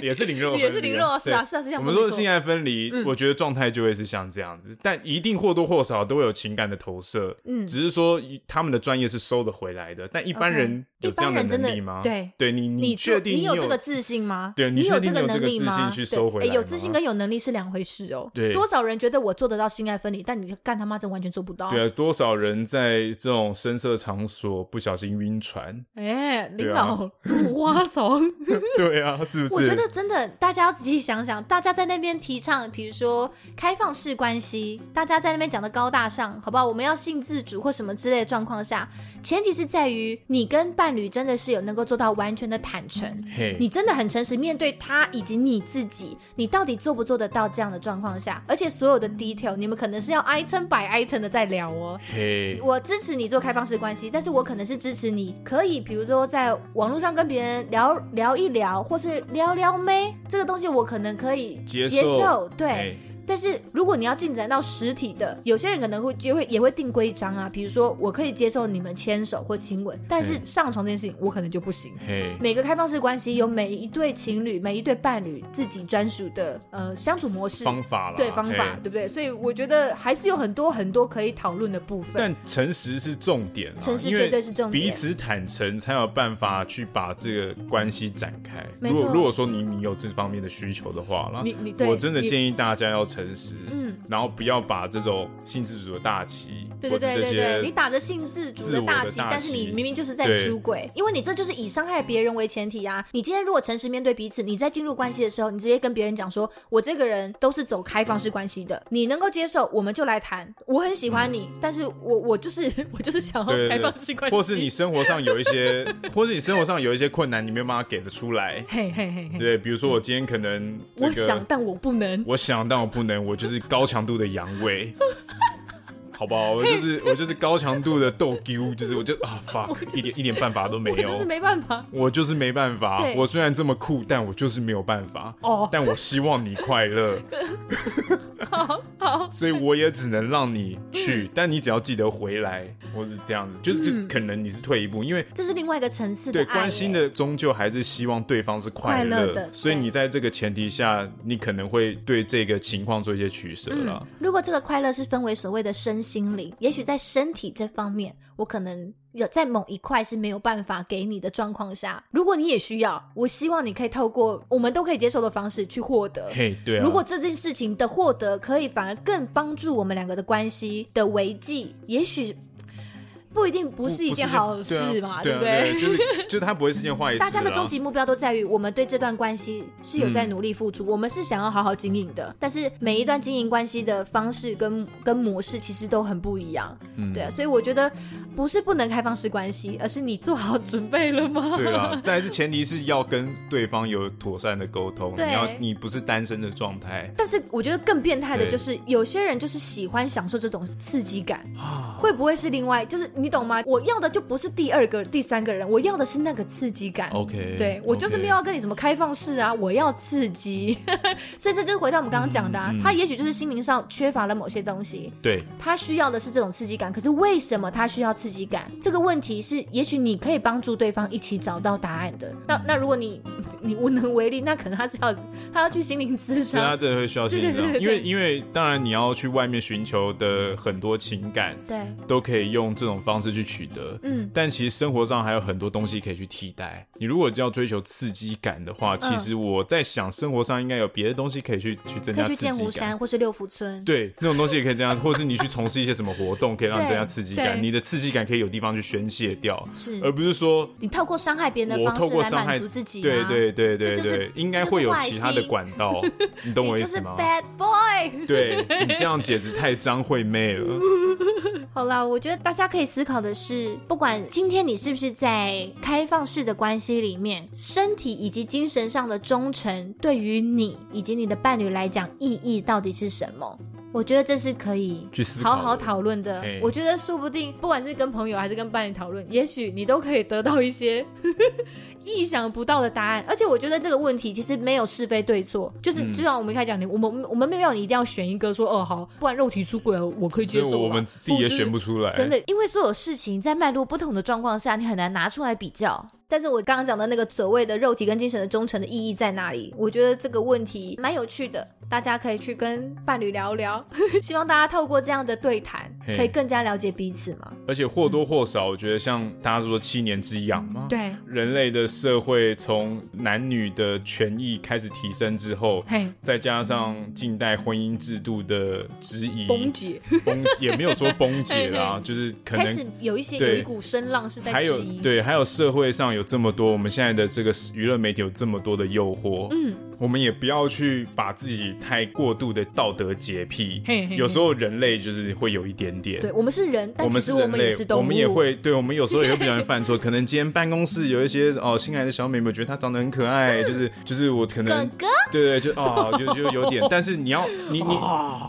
也是灵肉，也是灵肉，是啊，是啊，是这样。我们说的性爱分离，我觉得状态就会是像这样子，但一定或多或少都会有情感的投射。嗯，只是说他们的专业是收得回来的，但一般人有这样的能力吗？对，对你，你确定你有这个自信吗？对，你有这个能力吗？去收回，有自信跟有能力是两回事哦。对，多少人觉得我做得到性爱分离，但你干他妈真完全做不到。对啊，多少人在这种深色场所不小心晕船？哎，领导，花怂。对啊，是不是？我觉得。得真的，大家要仔细想想，大家在那边提倡，比如说开放式关系，大家在那边讲的高大上，好不好？我们要性自主或什么之类的状况下，前提是在于你跟伴侣真的是有能够做到完全的坦诚，嘿你真的很诚实面对他以及你自己，你到底做不做得到这样的状况下，而且所有的 detail，你们可能是要 item by item 的在聊哦。嘿，我支持你做开放式关系，但是我可能是支持你可以，比如说在网络上跟别人聊聊一聊，或是撩撩妹这个东西，我可能可以接受，接受对。嘿但是如果你要进展到实体的，有些人可能会就会也会定规章啊，比如说我可以接受你们牵手或亲吻，但是上床这件事情我可能就不行。嘿每个开放式关系有每一对情侣、每一对伴侣自己专属的呃相处模式方法了，对方法，对不对？所以我觉得还是有很多很多可以讨论的部分。但诚实是重点啊，诚实绝对是重点彼此坦诚才有办法去把这个关系展开。如果如果说你你有这方面的需求的话啦，你你对我真的建议大家要诚实，嗯。然后不要把这种性自主的大旗，对对对对对，你打着性自主的大旗，但是你明明就是在出轨，因为你这就是以伤害别人为前提啊！你今天如果诚实面对彼此，你在进入关系的时候，你直接跟别人讲说，我这个人都是走开放式关系的，你能够接受，我们就来谈。我很喜欢你，但是我我就是我就是想要开放式关系，或是你生活上有一些，或是你生活上有一些困难，你没有办法给得出来。嘿嘿嘿嘿，对，比如说我今天可能、这个，我想但我不能，我想但我不能，我就是高强度的阳痿。好不好？我就是我就是高强度的逗丢，就是我就啊 fuck，一点一点办法都没有，我就是没办法，我就是没办法。我虽然这么酷，但我就是没有办法。哦，但我希望你快乐。好好，所以我也只能让你去，但你只要记得回来，或是这样子，就是就可能你是退一步，因为这是另外一个层次的对关心的，终究还是希望对方是快乐的所以你在这个前提下，你可能会对这个情况做一些取舍了。如果这个快乐是分为所谓的身心灵，也许在身体这方面，我可能有在某一块是没有办法给你的状况下，如果你也需要，我希望你可以透过我们都可以接受的方式去获得。嘿，对啊。如果这件事情的获得可以反而更帮助我们两个的关系的维系，也许。不一定不是一件好事嘛，对不对？就是 就是它不会是件坏事。大家的终极目标都在于我们对这段关系是有在努力付出，我们是想要好好经营的。但是每一段经营关系的方式跟跟模式其实都很不一样，对啊。所以我觉得不是不能开放式关系，而是你做好准备了吗？对啊，再来是前提是要跟对方有妥善的沟通，你要你不是单身的状态。但是我觉得更变态的就是有些人就是喜欢享受这种刺激感，会不会是另外就是？你懂吗？我要的就不是第二个、第三个人，我要的是那个刺激感。OK，对我就是没有要跟你什么开放式啊，我要刺激。所以这就是回到我们刚刚讲的、啊，嗯嗯、他也许就是心灵上缺乏了某些东西。对，他需要的是这种刺激感。可是为什么他需要刺激感？这个问题是，也许你可以帮助对方一起找到答案的。那那如果你 你无能为力，那可能他是要他要去心灵咨商，他真的会需要心灵因为因为当然你要去外面寻求的很多情感，对，都可以用这种方式去。取得，嗯，但其实生活上还有很多东西可以去替代。你如果要追求刺激感的话，其实我在想，生活上应该有别的东西可以去去增加刺激感。可以去剑湖山或是六福村，对，那种东西也可以这样，或是你去从事一些什么活动，可以让你增加刺激感。你的刺激感可以有地方去宣泄掉，是，而不是说你透过伤害别人的方式来满足自己。对对对对对，应该会有其他的管道，你懂我意思吗？就是 bad boy，对，你这样简直太张惠妹了。好啦，我觉得大家可以思考的是。是，不管今天你是不是在开放式的关系里面，身体以及精神上的忠诚，对于你以及你的伴侣来讲，意义到底是什么？我觉得这是可以好好讨论的。我觉得说不定，不管是跟朋友还是跟伴侣讨论，也许你都可以得到一些意想不到的答案。而且我觉得这个问题其实没有是非对错，就是就像我们一开始讲的，我们我们没有你一定要选一个说哦好，不然肉体出轨我可以接受。我们自己也选不出来，真的，因为所有事情在脉络不同的状况下，你很难拿出来比较。但是我刚刚讲的那个所谓的肉体跟精神的忠诚的意义在哪里？我觉得这个问题蛮有趣的，大家可以去跟伴侣聊聊。希望大家透过这样的对谈，可以更加了解彼此嘛。而且或多或少，我觉得像大家说七年之痒嘛，对，人类的社会从男女的权益开始提升之后，嘿，再加上近代婚姻制度的质疑崩解，崩也没有说崩解啦，就是可能开始有一些有一股声浪是在质疑，还有对，还有社会上有。这么多，我们现在的这个娱乐媒体有这么多的诱惑，嗯，我们也不要去把自己太过度的道德洁癖。嘿，有时候人类就是会有一点点，对，我们是人，但其实我们也是动物，我们也会，对，我们有时候也会不小心犯错。可能今天办公室有一些哦新来的小妹妹，觉得她长得很可爱，就是 就是我可能哥哥，对对，就哦就就有点，但是你要你你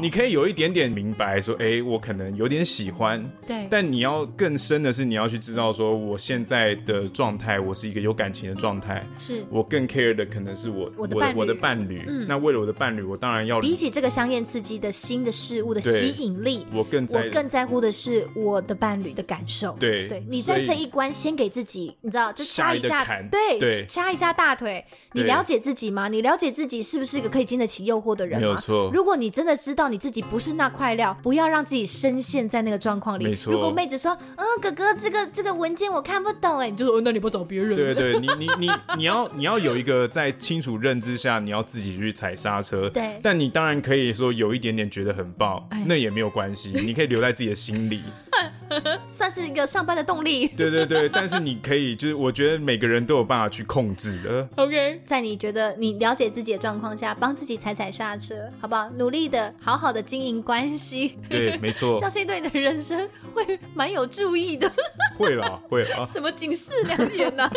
你可以有一点点明白说，哎，我可能有点喜欢，对，但你要更深的是你要去知道说，我现在的状态，我是一个有感情的状态，是。我更 care 的可能是我我的伴侣，我的伴侣，那为了我的伴侣，我当然要比起这个香艳刺激的新的事物的吸引力，我更我更在乎的是我的伴侣的感受，对对，你在这一关先给自己，你知道就掐一下，对，掐一下大腿，你了解自己吗？你了解自己是不是一个可以经得起诱惑的人吗？没有错。如果你真的知道你自己不是那块料，不要让自己深陷在那个状况里。没错。如果妹子说，嗯，哥哥，这个这个文件我看不懂，哎，你就说，那你不找别人？对对，你你你你要你要有一个在清楚认知下，你要自己去踩刹车。对。但你当然可以说有一点点觉得很棒，那也没有关系，你可以留在自己的心里，算是一个上班的动力。对对对，但是你可以，就是我觉得每个人都有办法去控制的。OK，在你觉得你了解自己的状况下，帮自己踩踩刹车，好不好？努力的好好的经营关系。对，没错。相信对你的人生会蛮有注意的。会了，会了。什么警示良言呢？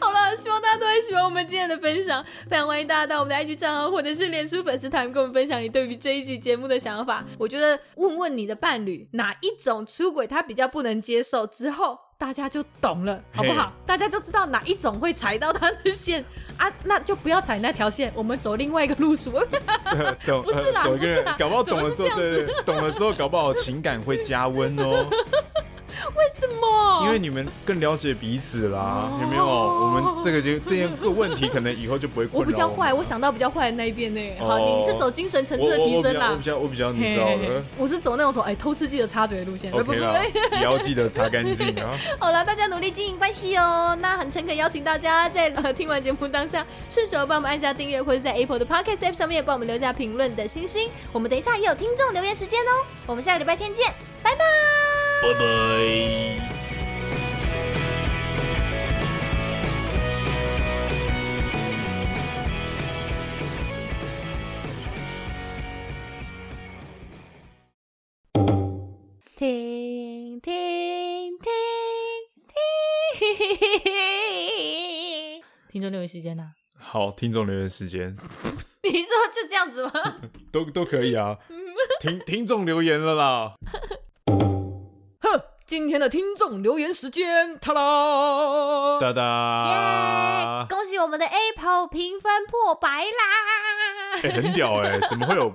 好了，希望大家都会喜欢我们今天的分享。非常欢迎大家到我们的 IG 账号或者是脸书粉丝团，跟我们分享你对于这一集节目的想法。我觉得问问你的伴侣哪一种出轨他比较不能接受之后。大家就懂了，好不好？大家就知道哪一种会踩到他的线 啊，那就不要踩那条线，我们走另外一个路数。不是啦，不是啦，搞不好懂了之后，对对，懂了之后，搞不好情感会加温哦。为什么？因为你们更了解彼此啦，有没有？我们这个就这些个问题，可能以后就不会。我比较坏，我想到比较坏的那一边呢。好，你是走精神层次的提升啦。我比较我比较你知道的。我是走那种说哎偷吃记得插嘴的路线。OK 啦，也要记得擦干净啊。好了，大家努力经营关系哦。那很诚恳邀请大家在听完节目当下，顺手帮我们按下订阅，或者在 Apple 的 Podcast App 上面帮我们留下评论的星星。我们等一下也有听众留言时间哦。我们下个礼拜天见，拜拜。拜拜。听听。听听，听。众留言时间呢？好，听。众留言时间。你说就这样子吗？都都可以啊。听。听。众留言了啦。今天的听众留言时间，哒啦哒哒，耶！恭喜我们的 Apple 评分破百啦！哎、欸，很屌哎、欸，怎么会有？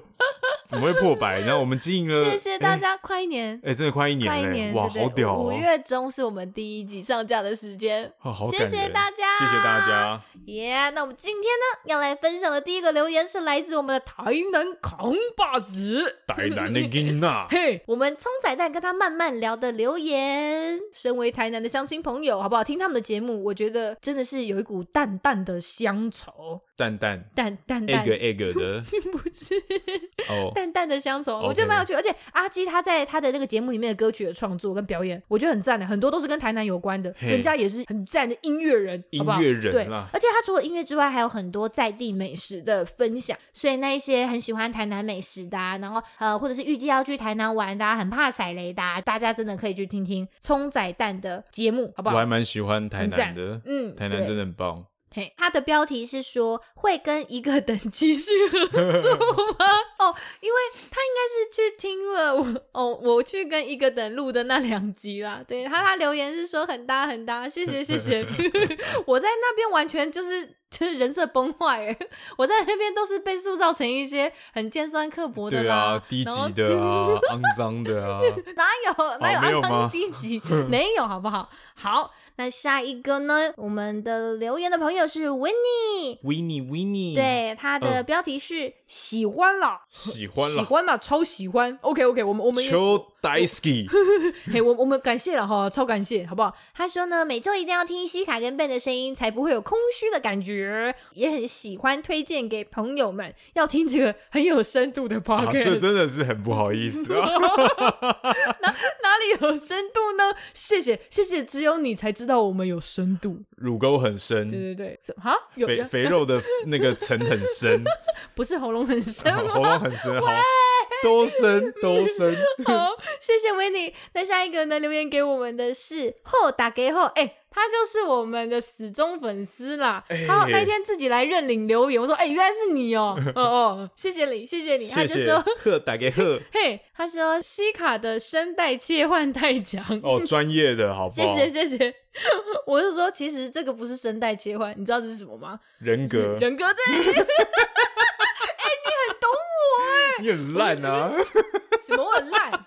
怎么会破百？然后我们经营了，谢谢大家，快一年！哎，真的快一年，快一年，哇，好屌！五月中是我们第一集上架的时间，好，谢谢大家，谢谢大家，耶！那我们今天呢，要来分享的第一个留言是来自我们的台南扛把子，台南的金娜，嘿，我们葱仔蛋跟他慢慢聊的留言，身为台南的乡亲朋友，好不好？听他们的节目，我觉得真的是有一股淡淡的乡愁，淡淡。淡淡淡，egg egg 的，不是。哦。淡淡的乡愁，我觉得蛮有趣，而且阿基他在他的那个节目里面的歌曲的创作跟表演，我觉得很赞的，很多都是跟台南有关的，人家也是很赞的音乐人，音乐人对，而且他除了音乐之外，还有很多在地美食的分享，所以那一些很喜欢台南美食的，啊然后呃，或者是预计要去台南玩的，啊很怕踩雷的，大家真的可以去听听葱仔蛋的节目，好不好？我还蛮喜欢台南的，嗯，台南真的很棒。嘿，他的标题是说会跟一个等继续合作吗？哦，因为他应该是去听了我哦，我去跟一个等录的那两集啦。对，他他留言是说很搭很搭，谢谢谢谢。我在那边完全就是 就是人设崩坏，我在那边都是被塑造成一些很尖酸刻薄的啦，对啊，低级的啊，肮脏的啊，哪有哪有肮脏低级？没有好不好？好。那下一个呢？我们的留言的朋友是 Winnie，Winnie，Winnie，对，他的标题是喜欢了，喜欢了，喜欢了，超喜欢。OK，OK，我们我们秋，Daisuke，嘿，我我们感谢了哈，超感谢，好不好？他说呢，每周一定要听西卡跟 Ben 的声音，才不会有空虚的感觉，也很喜欢推荐给朋友们，要听这个很有深度的 podcast，这真的是很不好意思啊，哪哪里有深度呢？谢谢谢谢，只有你才知道我们有深度，乳沟很深，对对对，哈，肥肥肉的那个层很深，不是喉咙很深，喉咙很深，好。多深 多深，好，谢谢维尼。那下一个呢？留言给我们的是后打给后，哎、欸，他就是我们的死忠粉丝啦。欸、他那天自己来认领留言，我说，哎、欸，原来是你哦、喔，哦哦，谢谢你，谢谢你。他就说贺打给贺，嘿，他说西卡的声带切换太强哦，专业的好不好？谢谢谢谢。我就说，其实这个不是声带切换，你知道这是什么吗？人格，人格对。你很烂啊！什么我很烂？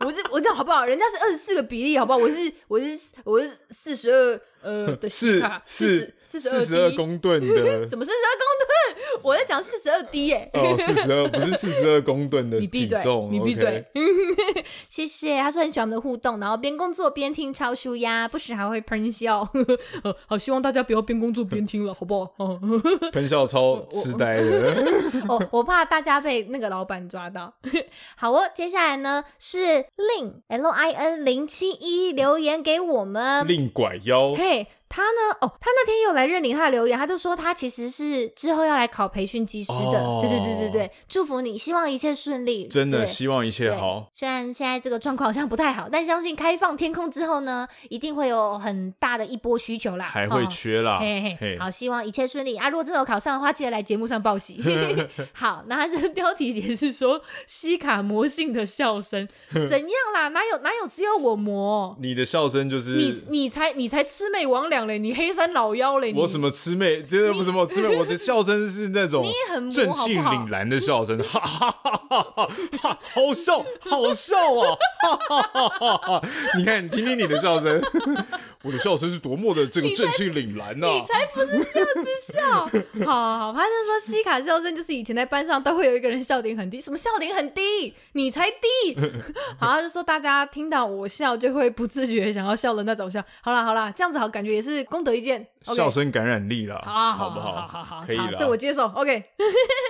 我是我这样好不好？人家是二十四个比例，好不好？我是我是我是四十二。呃，的西卡四四四十二公吨的，什么四十二公吨？我在讲四十二 D 耶。哦，四十二不是四十二公吨的 你闭嘴，你闭嘴。谢谢，他说很喜欢我们的互动，然后边工作边听超舒压，不时还会喷笑。好，希望大家不要边工作边听了，好不好？喷笑超痴呆的。哦，我怕大家被那个老板抓到。好哦，接下来呢是 Lin L I N 零七一留言给我们，令拐腰。对他呢？哦，他那天又来认领他的留言，他就说他其实是之后要来考培训技师的。哦、对对对对对，祝福你，希望一切顺利。真的希望一切好。虽然现在这个状况好像不太好，但相信开放天空之后呢，一定会有很大的一波需求啦。还会缺啦。哦、嘿嘿嘿。好，希望一切顺利啊！如果真的有考上的话，记得来节目上报喜。好，那他这个标题也是说西卡魔性的笑声 怎样啦？哪有哪有只有我魔？你的笑声就是你你才你才魑魅魍魎。你黑山老妖嘞！我什么魑魅？真的不什么魑魅？我的笑声是那种正气凛然的笑声，哈哈哈哈哈！好笑，好笑啊！哈哈哈哈！你看，你听听你的笑声，我的笑声是多么的这个正气凛然呢！你才不是这样子笑。好好好，他就说西卡笑声就是以前在班上都会有一个人笑点很低，什么笑点很低？你才低！好，他就说大家听到我笑就会不自觉想要笑的那种笑。好啦好啦，这样子好，感觉也是。功德一件，okay、笑声感染力了，好，好不好？好好好，可以了，这我接受。OK，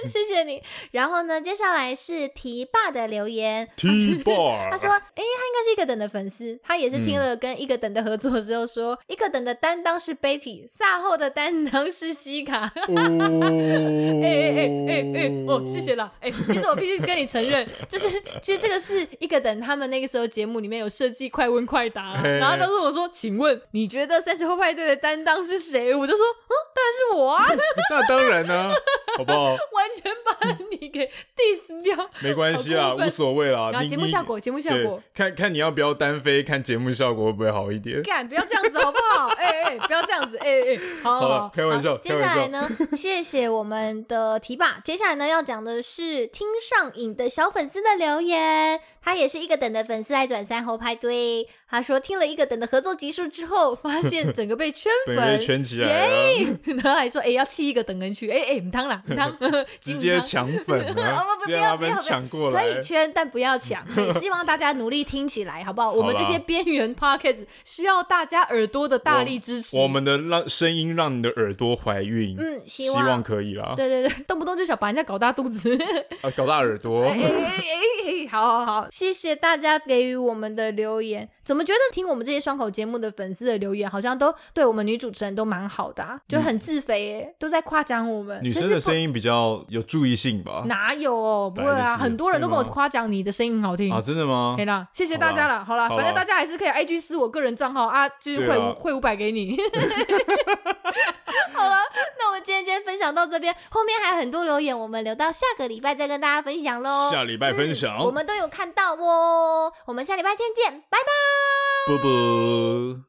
谢谢你。然后呢，接下来是提爸的留言。提爸，他说：“哎，他应该是一个等的粉丝，他也是听了跟一个等的合作之后说，一个等的担当是 Betty，萨后的担当是西卡。”哎哎哎哎哎，哦，谢谢了。哎，其实我必须跟你承认，就是其实这个是一个等他们那个时候节目里面有设计快问快答，然后他说：“我说，请问你觉得三十后派对的担当是谁？”我就说：“嗯，当然是我啊。”那当然呢、啊，好不好？完全把你给 diss 掉，没关系啊，无所谓啦。然后节目效果，节目效果，看看你要不要单飞，看节目效果会不会好一点？干，不要这样子好不好？哎 哎、欸欸，不要这样子，哎、欸、哎、欸，好，好，好，开玩笑。接下来呢，谢谢我们的提爸。接下来呢，要讲的是听上瘾的小粉丝的留言。他也是一个等的粉丝来转三猴派对。他说听了一个等的合作集数之后，发现整个被圈粉，被圈起来了。然后还说，哎、欸，要弃一个等人去，哎、欸、哎，唔、欸、汤啦，唔汤，直接抢粉啊！不要不要抢过来，可以圈，但不要抢。希望大家努力听起来，好不好？我们这些边缘 podcast 需要大家耳朵的大力支持。我，我们的让声音让你的耳朵怀孕，嗯，希望，希望可以啦。对对对，动不动就想把人家搞大肚子，啊，搞大耳朵。哎哎哎，好好好。谢谢大家给予我们的留言。怎么觉得听我们这些双口节目的粉丝的留言，好像都对我们女主持人都蛮好的，啊，就很自肥，嗯，都在夸奖我们。女生的声音比较有注意性吧？哪有哦？不会啊，很多人都跟我夸奖你的声音很好听啊！真的吗？可以啦，谢谢大家了。好了，反正大家还是可以 IG 私我个人账号啊，就是汇五汇五百给你。好了，那我们今天今天分享到这边，后面还有很多留言，我们留到下个礼拜再跟大家分享喽。下礼拜分享，嗯，我们都有看到哦。我们下礼拜天见，拜拜。啵啵。